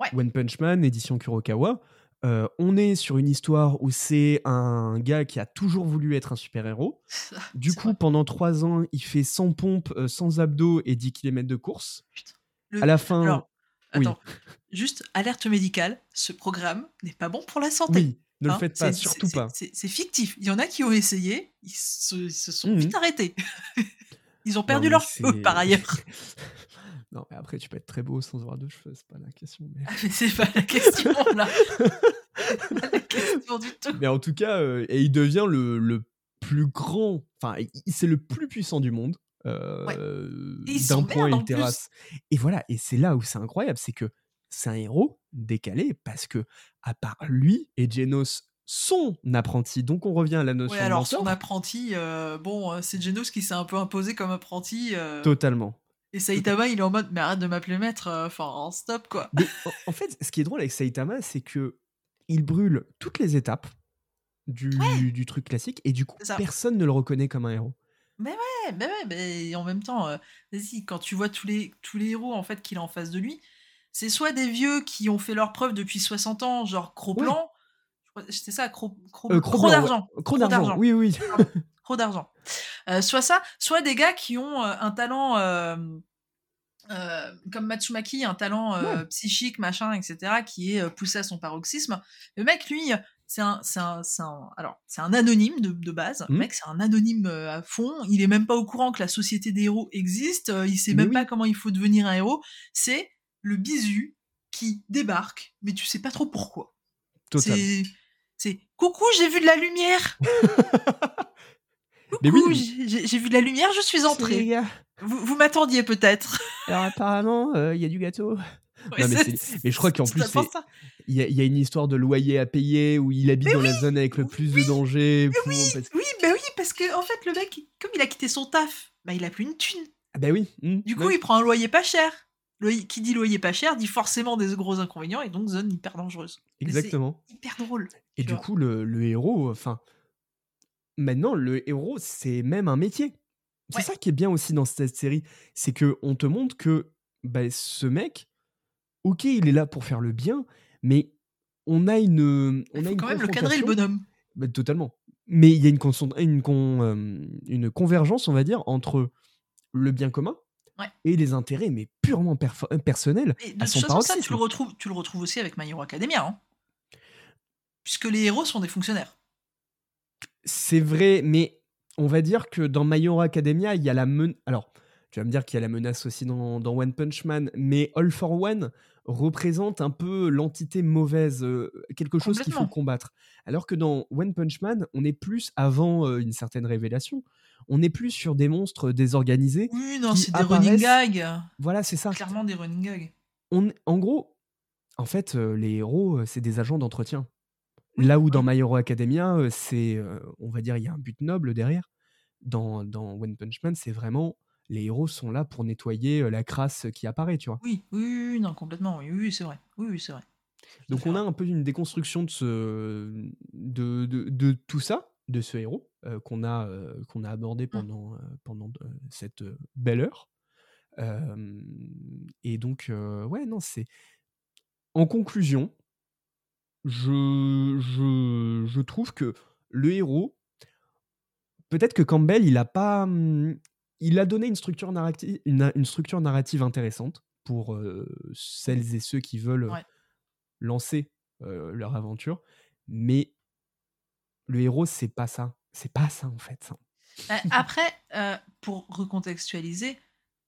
Ouais. One Punch Man, édition Kurokawa. Euh, on est sur une histoire où c'est un gars qui a toujours voulu être un super-héros. Du coup, vrai. pendant trois ans, il fait 100 pompes, euh, 100 abdos et 10 km de course. Putain. Le- À la fin, Alors, oui. attends, juste alerte médicale, ce programme n'est pas bon pour la santé. oui, ne le hein. faites pas, surtout pas. C'est, fictif. Il y en a qui ont essayé, ils se, ils se sont Mhm. vite arrêtés. ils ont perdu leur cheveux, c'est- par ailleurs. non, mais après, tu peux être très beau sans avoir de cheveux, c'est pas la question. Mais, Ah, mais c'est pas la question, là. C'est pas la question du tout. mais en tout cas, euh, et il devient le, le plus grand, enfin, c'est le plus puissant du monde. euh, d'un point il plus. terrasse. Et voilà, et c'est là où c'est incroyable, c'est que c'est un héros décalé parce que à part lui et Genos son apprenti, donc on revient à la notion Ouais, de alors son apprenti, euh, bon, euh, c'est Genos qui s'est un peu imposé comme apprenti. euh, totalement. et Saitama, il est en mode, mais arrête de m'appeler maître, euh, enfin, stop, quoi. Mais en fait, ce qui est drôle avec Saitama, c'est que il brûle toutes les étapes du, du truc classique et du coup ça. personne ne le reconnaît comme un héros. Ouais, bah ouais, mais en même temps, euh, vas-y, quand tu vois tous les, tous les héros en fait qu'il a en face de lui, c'est soit des vieux qui ont fait leur preuve depuis 60 ans, genre je crois- c'était ça, Cro, Cro- Euh, d'argent. Croc d'argent, oui, oui. Croc d'argent. Euh, soit ça, soit des gars qui ont euh, un talent euh, comme Matsumaki, un talent euh, psychique, machin, etc., qui est euh, poussé à son paroxysme. Le mec, lui, c'est un, un, alors, c'est un anonyme de, de base. Le Mhm. mec, c'est un anonyme à fond. Il est même pas au courant que la société des héros existe. il sait même oui. pas comment il faut devenir un héros. C'est le bisu qui débarque, mais tu sais pas trop pourquoi. C'est coucou, j'ai vu de la lumière. Mais coucou, oui. j'ai- vu de la lumière, je suis entré. gars. Vous, vous m'attendiez peut-être. Alors apparemment, il y a du gâteau. Ouais, Non, mais je crois qu'en plus. Il y, a- il y a une histoire de loyer à payer où il habite dans la zone avec le plus de danger. pour- parce- Oui, bah oui, parce que en fait, le mec, comme il a quitté son taf, bah il a plus une thune. Ah bah oui. hmm, Du coup, ouais. il prend un loyer pas cher. Loyer- qui dit loyer pas cher dit forcément des gros inconvénients et donc zone hyper dangereuse. Exactement. Hyper drôle. Et du vois. coup, le, le héros, enfin, maintenant, le héros, c'est même un métier. C'est Ouais. ça qui est bien aussi dans cette série, c'est que on te montre que bah, ce mec, ok, il est là pour faire le bien, mais on a une, on Il a faut une quand même le cadrer le bonhomme. Bah, totalement. Mais il y a une, concent- une, con- euh, une convergence, on va dire, entre le bien commun Ouais. et les intérêts, mais purement euh, personnels, Et de à son façon, ça, tu paroxysme. le retrouves, tu le retrouves aussi avec My Hero Academia. hein. Puisque les héros sont des fonctionnaires. C'est vrai, mais on va dire que dans My Hero Academia, il y a la menace. Alors, tu vas me dire qu'il y a la menace aussi dans, dans One Punch Man, mais All for One représente un peu l'entité mauvaise, euh, quelque chose qu'il faut combattre. Alors que dans One Punch Man, on est plus avant euh, une certaine révélation, on est plus sur des monstres désorganisés. Oui, non, c'est des running gags. Voilà, c'est ça. Clairement des running gags. On, en gros, en fait, euh, les héros, c'est des agents d'entretien. Là où dans. My Hero Academia, c'est, on va dire, il y a un but noble derrière. Dans, dans One Punch Man, c'est vraiment les héros sont là pour nettoyer la crasse qui apparaît, tu vois. Oui, oui, non, complètement. Oui, oui, c'est vrai. Oui, oui, c'est vrai. Donc on a un peu une déconstruction de, ce, de, de, de tout ça, de ce héros euh, qu'on a, euh, qu'on a abordé pendant, euh, pendant euh, cette belle heure. Et donc, ouais, non, c'est. En conclusion, je, je, je trouve que le héros, peut-être que Campbell, il a pas. hum, Il a donné une structure narrative, une, une structure narrative intéressante pour euh, celles et ceux qui veulent Ouais. lancer euh, leur aventure, mais le héros, c'est pas ça. C'est pas ça en fait. ça. Euh, Après, euh, pour recontextualiser,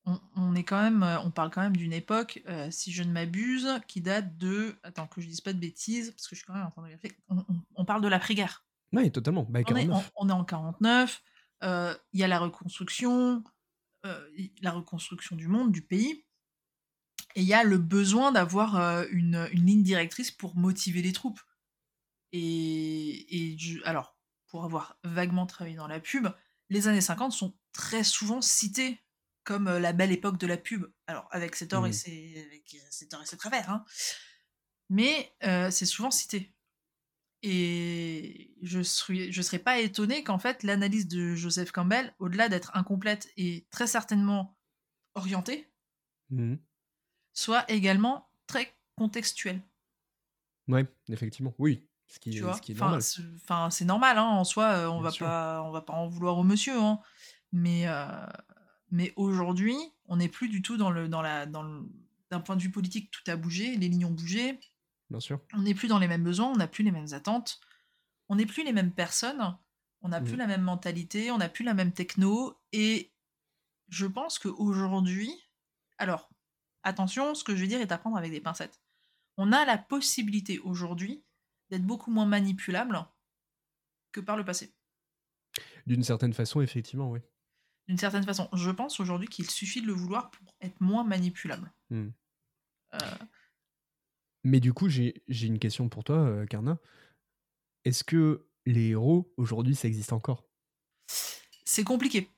on, on est quand même, euh, on parle quand même d'une époque, euh, si je ne m'abuse, qui date de, attends que je dise pas de bêtises, parce que je suis quand même en train de vérifier. On, on- on parle de l'après-guerre. Ouais, totalement. Bah, On est, 49. on- on est en 49. euh, Il y a la reconstruction, euh, la reconstruction du monde, du pays, et il y a le besoin d'avoir une, une ligne directrice pour motiver les troupes. Et, et je- alors, pour avoir vaguement travaillé dans la pub, les années 50 sont très souvent citées comme euh, la belle époque de la pub. Alors, avec ses torts et ses, avec ses torts et ses travers, hein. mais euh, c'est souvent cité. Et je ne serais, je serais pas étonné qu'en fait l'analyse de Joseph Campbell, au-delà d'être incomplète et très certainement orientée, Mhm. soit également très contextuelle. Ouais, effectivement. Oui, ce qui, Tu vois? ce qui est normal. c'est- enfin, c'est normal, hein, en soi, euh, on Bien va sûr. pas, on va pas en vouloir au monsieur, hein. mais euh, mais aujourd'hui, on n'est plus du tout dans le dans la dans le- d'un point de vue politique, tout a bougé, les lignes ont bougé, Bien sûr. on n'est plus dans les mêmes besoins, on n'a plus les mêmes attentes, on n'est plus les mêmes personnes, on n'a plus Mhm. la même mentalité, on n'a plus la même techno, et je pense qu'aujourd'hui, alors, attention, ce que je vais dire est à prendre avec des pincettes. On a la possibilité aujourd'hui d'être beaucoup moins manipulable que par le passé. D'une certaine façon, effectivement, oui. D'une certaine façon, je pense aujourd'hui qu'il suffit de le vouloir pour être moins manipulable. Hmm. Euh, Mais du coup, j'ai une question pour toi, euh, Karna. Est-ce que les héros, aujourd'hui, ça existe encore? C'est compliqué.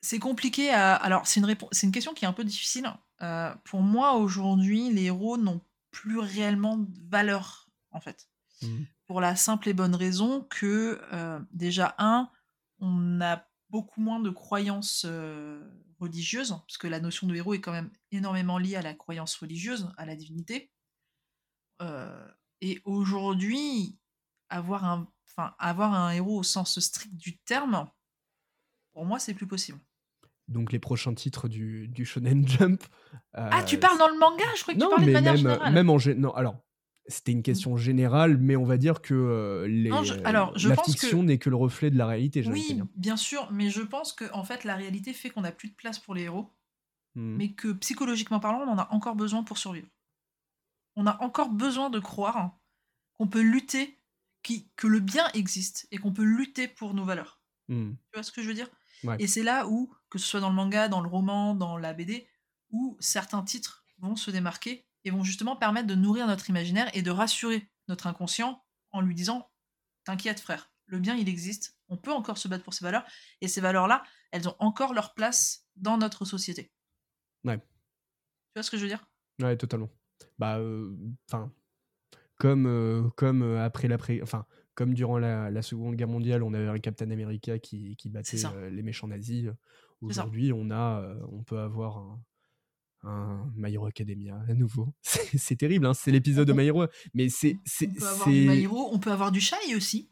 C'est compliqué à. Alors, c'est une, question qui est un peu difficile. Euh, pour moi, aujourd'hui, les héros n'ont plus réellement de valeur, en fait. Mhm. Pour la simple et bonne raison que, euh, déjà, un, on a beaucoup moins de croyances euh, religieuses, parce que la notion de héros est quand même énormément liée à la croyance religieuse, à la divinité. Euh, et aujourd'hui, avoir un, enfin, avoir un héros au sens strict du terme, pour moi, c'est plus possible. Donc, les prochains titres du, du Shonen Jump. Ah, tu euh, parles dans le manga? Je croyais que non, tu parlais de mais manière même, générale. même en Non, alors, c'était une question générale, mais on va dire que euh, les, Non, je- alors, je la pense que- fiction n'est que le reflet de la réalité. Oui, bien sûr, mais je pense que en fait la réalité fait qu'on n'a plus de place pour les héros, Hmm. mais que psychologiquement parlant, on en a encore besoin pour survivre. On a encore besoin de croire qu'on peut lutter, qui, que le bien existe et qu'on peut lutter pour nos valeurs. Hmm. Tu vois ce que je veux dire? Ouais. Et c'est là où, que ce soit dans le manga, dans le roman, dans la BD, où certains titres vont se démarquer et vont justement permettre de nourrir notre imaginaire et de rassurer notre inconscient en lui disant T'inquiète, frère, le bien il existe, on peut encore se battre pour ces valeurs, et ces valeurs-là, elles ont encore leur place dans notre société. Ouais. Tu vois ce que je veux dire? Ouais, totalement. Bah, enfin, comme, euh, comme euh, après l'après, enfin, comme durant la, la Seconde Guerre mondiale, on avait un Captain America qui, qui battait euh, les méchants nazis. euh. Aujourd'hui, on a, euh, on peut avoir un, un My Hero Academia à nouveau. C'est terrible, hein, c'est l'épisode de My Hero, mais c'est, c'est, On peut avoir du My Hero, on peut avoir du Shai aussi.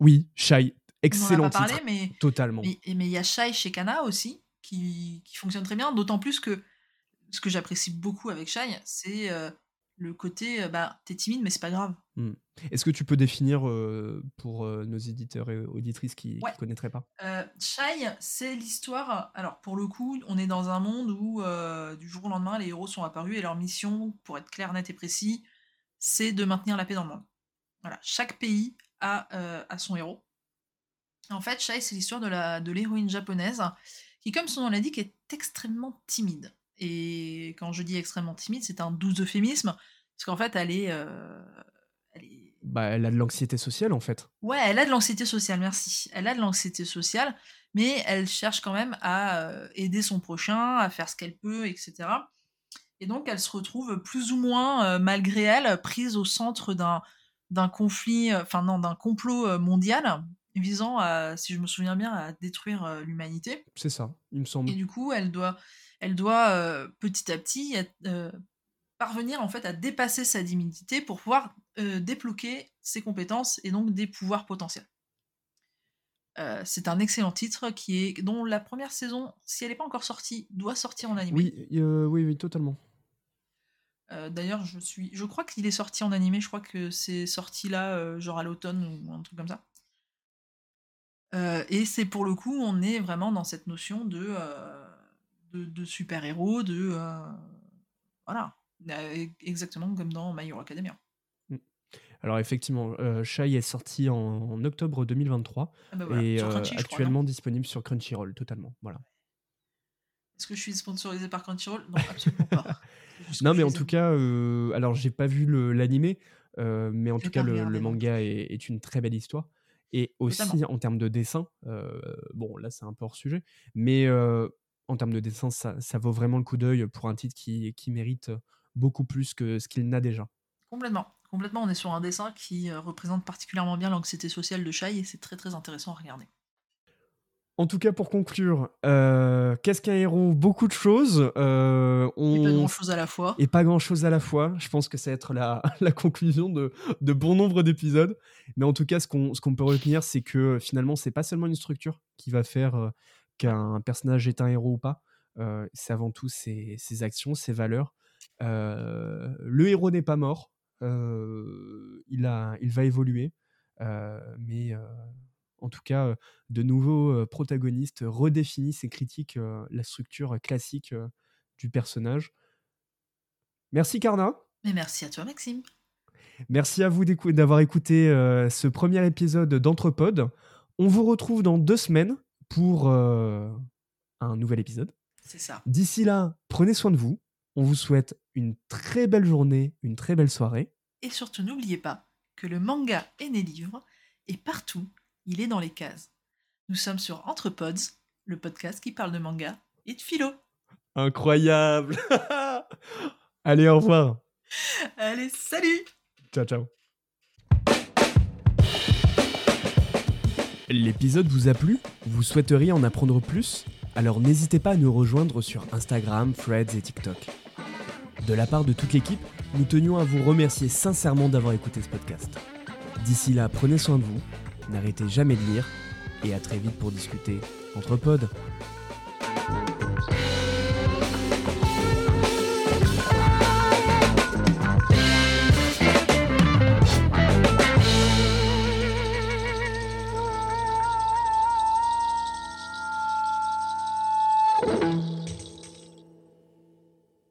oui, Shai, On excellent n'en a pas parlé, mais totalement. Mais il y a Shai chez Kana aussi, qui, qui fonctionne très bien, d'autant plus que ce que j'apprécie beaucoup avec Shai, c'est euh, le côté, euh, bah, t'es timide, mais c'est pas grave. Est-ce que tu peux définir euh, pour euh, nos éditeurs et auditrices qui, Ouais. connaîtraient pas? Euh, Shai, c'est l'histoire. Alors, pour le coup, on est dans un monde où, du jour au lendemain, les héros sont apparus et leur mission, pour être clair, net et précis, c'est de maintenir la paix dans le monde. Voilà, chaque pays a, a son héros. En fait, Shai, c'est l'histoire de la- de l'héroïne japonaise qui, comme son nom l'indique, est extrêmement timide. Et quand je dis extrêmement timide, c'est un doux euphémisme, parce qu'en fait, elle est, euh, elle est Bah, elle a de l'anxiété sociale en fait. Ouais, elle a de l'anxiété sociale, merci. Elle a de l'anxiété sociale, mais elle cherche quand même à euh, aider son prochain, à faire ce qu'elle peut, etc. Et donc, elle se retrouve plus ou moins, euh, malgré elle, prise au centre d'un d'un conflit, enfin non, d'un complot mondial visant à, si je me souviens bien, à détruire l'humanité. C'est ça, il me semble. Et du coup, elle doit, elle doit euh, petit à petit euh, parvenir en fait à dépasser sa timidité pour pouvoir débloquer ses compétences et donc des pouvoirs potentiels. Euh, c'est un excellent titre qui est dont la première saison, si elle n'est pas encore sortie, doit sortir en animé. Oui, euh, oui, oui, totalement. Euh, D'ailleurs, je suis, je crois qu'il est sorti en animé. Je crois que c'est sorti là, genre à l'automne ou un truc comme ça. Et c'est pour le coup, on est vraiment dans cette notion de, de, de super-héros, de. euh, voilà. Euh, Exactement comme dans My Hero Academia. Alors effectivement, euh, Shai est sorti en, en octobre 2023 Ah bah voilà, et euh, crois, actuellement disponible sur Crunchyroll, totalement. Voilà. Est-ce que je suis sponsorisé par Crunchyroll? Non, absolument pas. Non, mais en tout cas, euh, alors j'ai pas vu l'animé, mais en tout cas le, manga est, est une très belle histoire. Et aussi en termes de dessin, bon là c'est un peu hors sujet, mais en termes de dessin, ça, ça vaut vraiment le coup d'œil pour un titre qui, qui mérite beaucoup plus que ce qu'il n'a déjà. Complètement. Complètement, on est sur un dessin qui euh, représente particulièrement bien l'anxiété sociale de Shai et c'est très très intéressant à regarder. En tout cas, pour conclure, euh, qu'est-ce qu'un héros? Beaucoup de choses. euh, Et pas on grand chose à la fois. et pas grand chose à la fois. Je pense que ça va être la, la conclusion de, de bon nombre d'épisodes. Mais en tout cas, ce qu'on ce qu'on peut retenir, c'est que finalement, c'est pas seulement une structure qui va faire qu'un personnage est un héros ou pas. Euh, c'est avant tout ses, ses actions, ses valeurs. Euh, le héros n'est pas mort. Euh, il, a, il va évoluer. Mais en tout cas, de nouveaux protagonistes redéfinissent et critiquent la structure classique du personnage. Merci Carna. Mais merci à toi, Maxime. Merci à vous d'avoir écouté ce premier épisode d'Entrepode. On vous retrouve dans deux semaines pour euh, un nouvel épisode. C'est ça. D'ici là, prenez soin de vous. On vous souhaite une très belle journée, une très belle soirée. Et surtout, n'oubliez pas que le manga est né livre et partout, il est dans les cases. Nous sommes sur Entrepods, le podcast qui parle de manga et de philo. Incroyable Allez, au revoir. Allez, salut Ciao, ciao. L'épisode vous a plu? Vous souhaiteriez en apprendre plus? Alors n'hésitez pas à nous rejoindre sur Instagram, Threads et TikTok. De la part de toute l'équipe, nous tenions à vous remercier sincèrement d'avoir écouté ce podcast. D'ici là, prenez soin de vous, n'arrêtez jamais de lire, et à très vite pour discuter entre pods.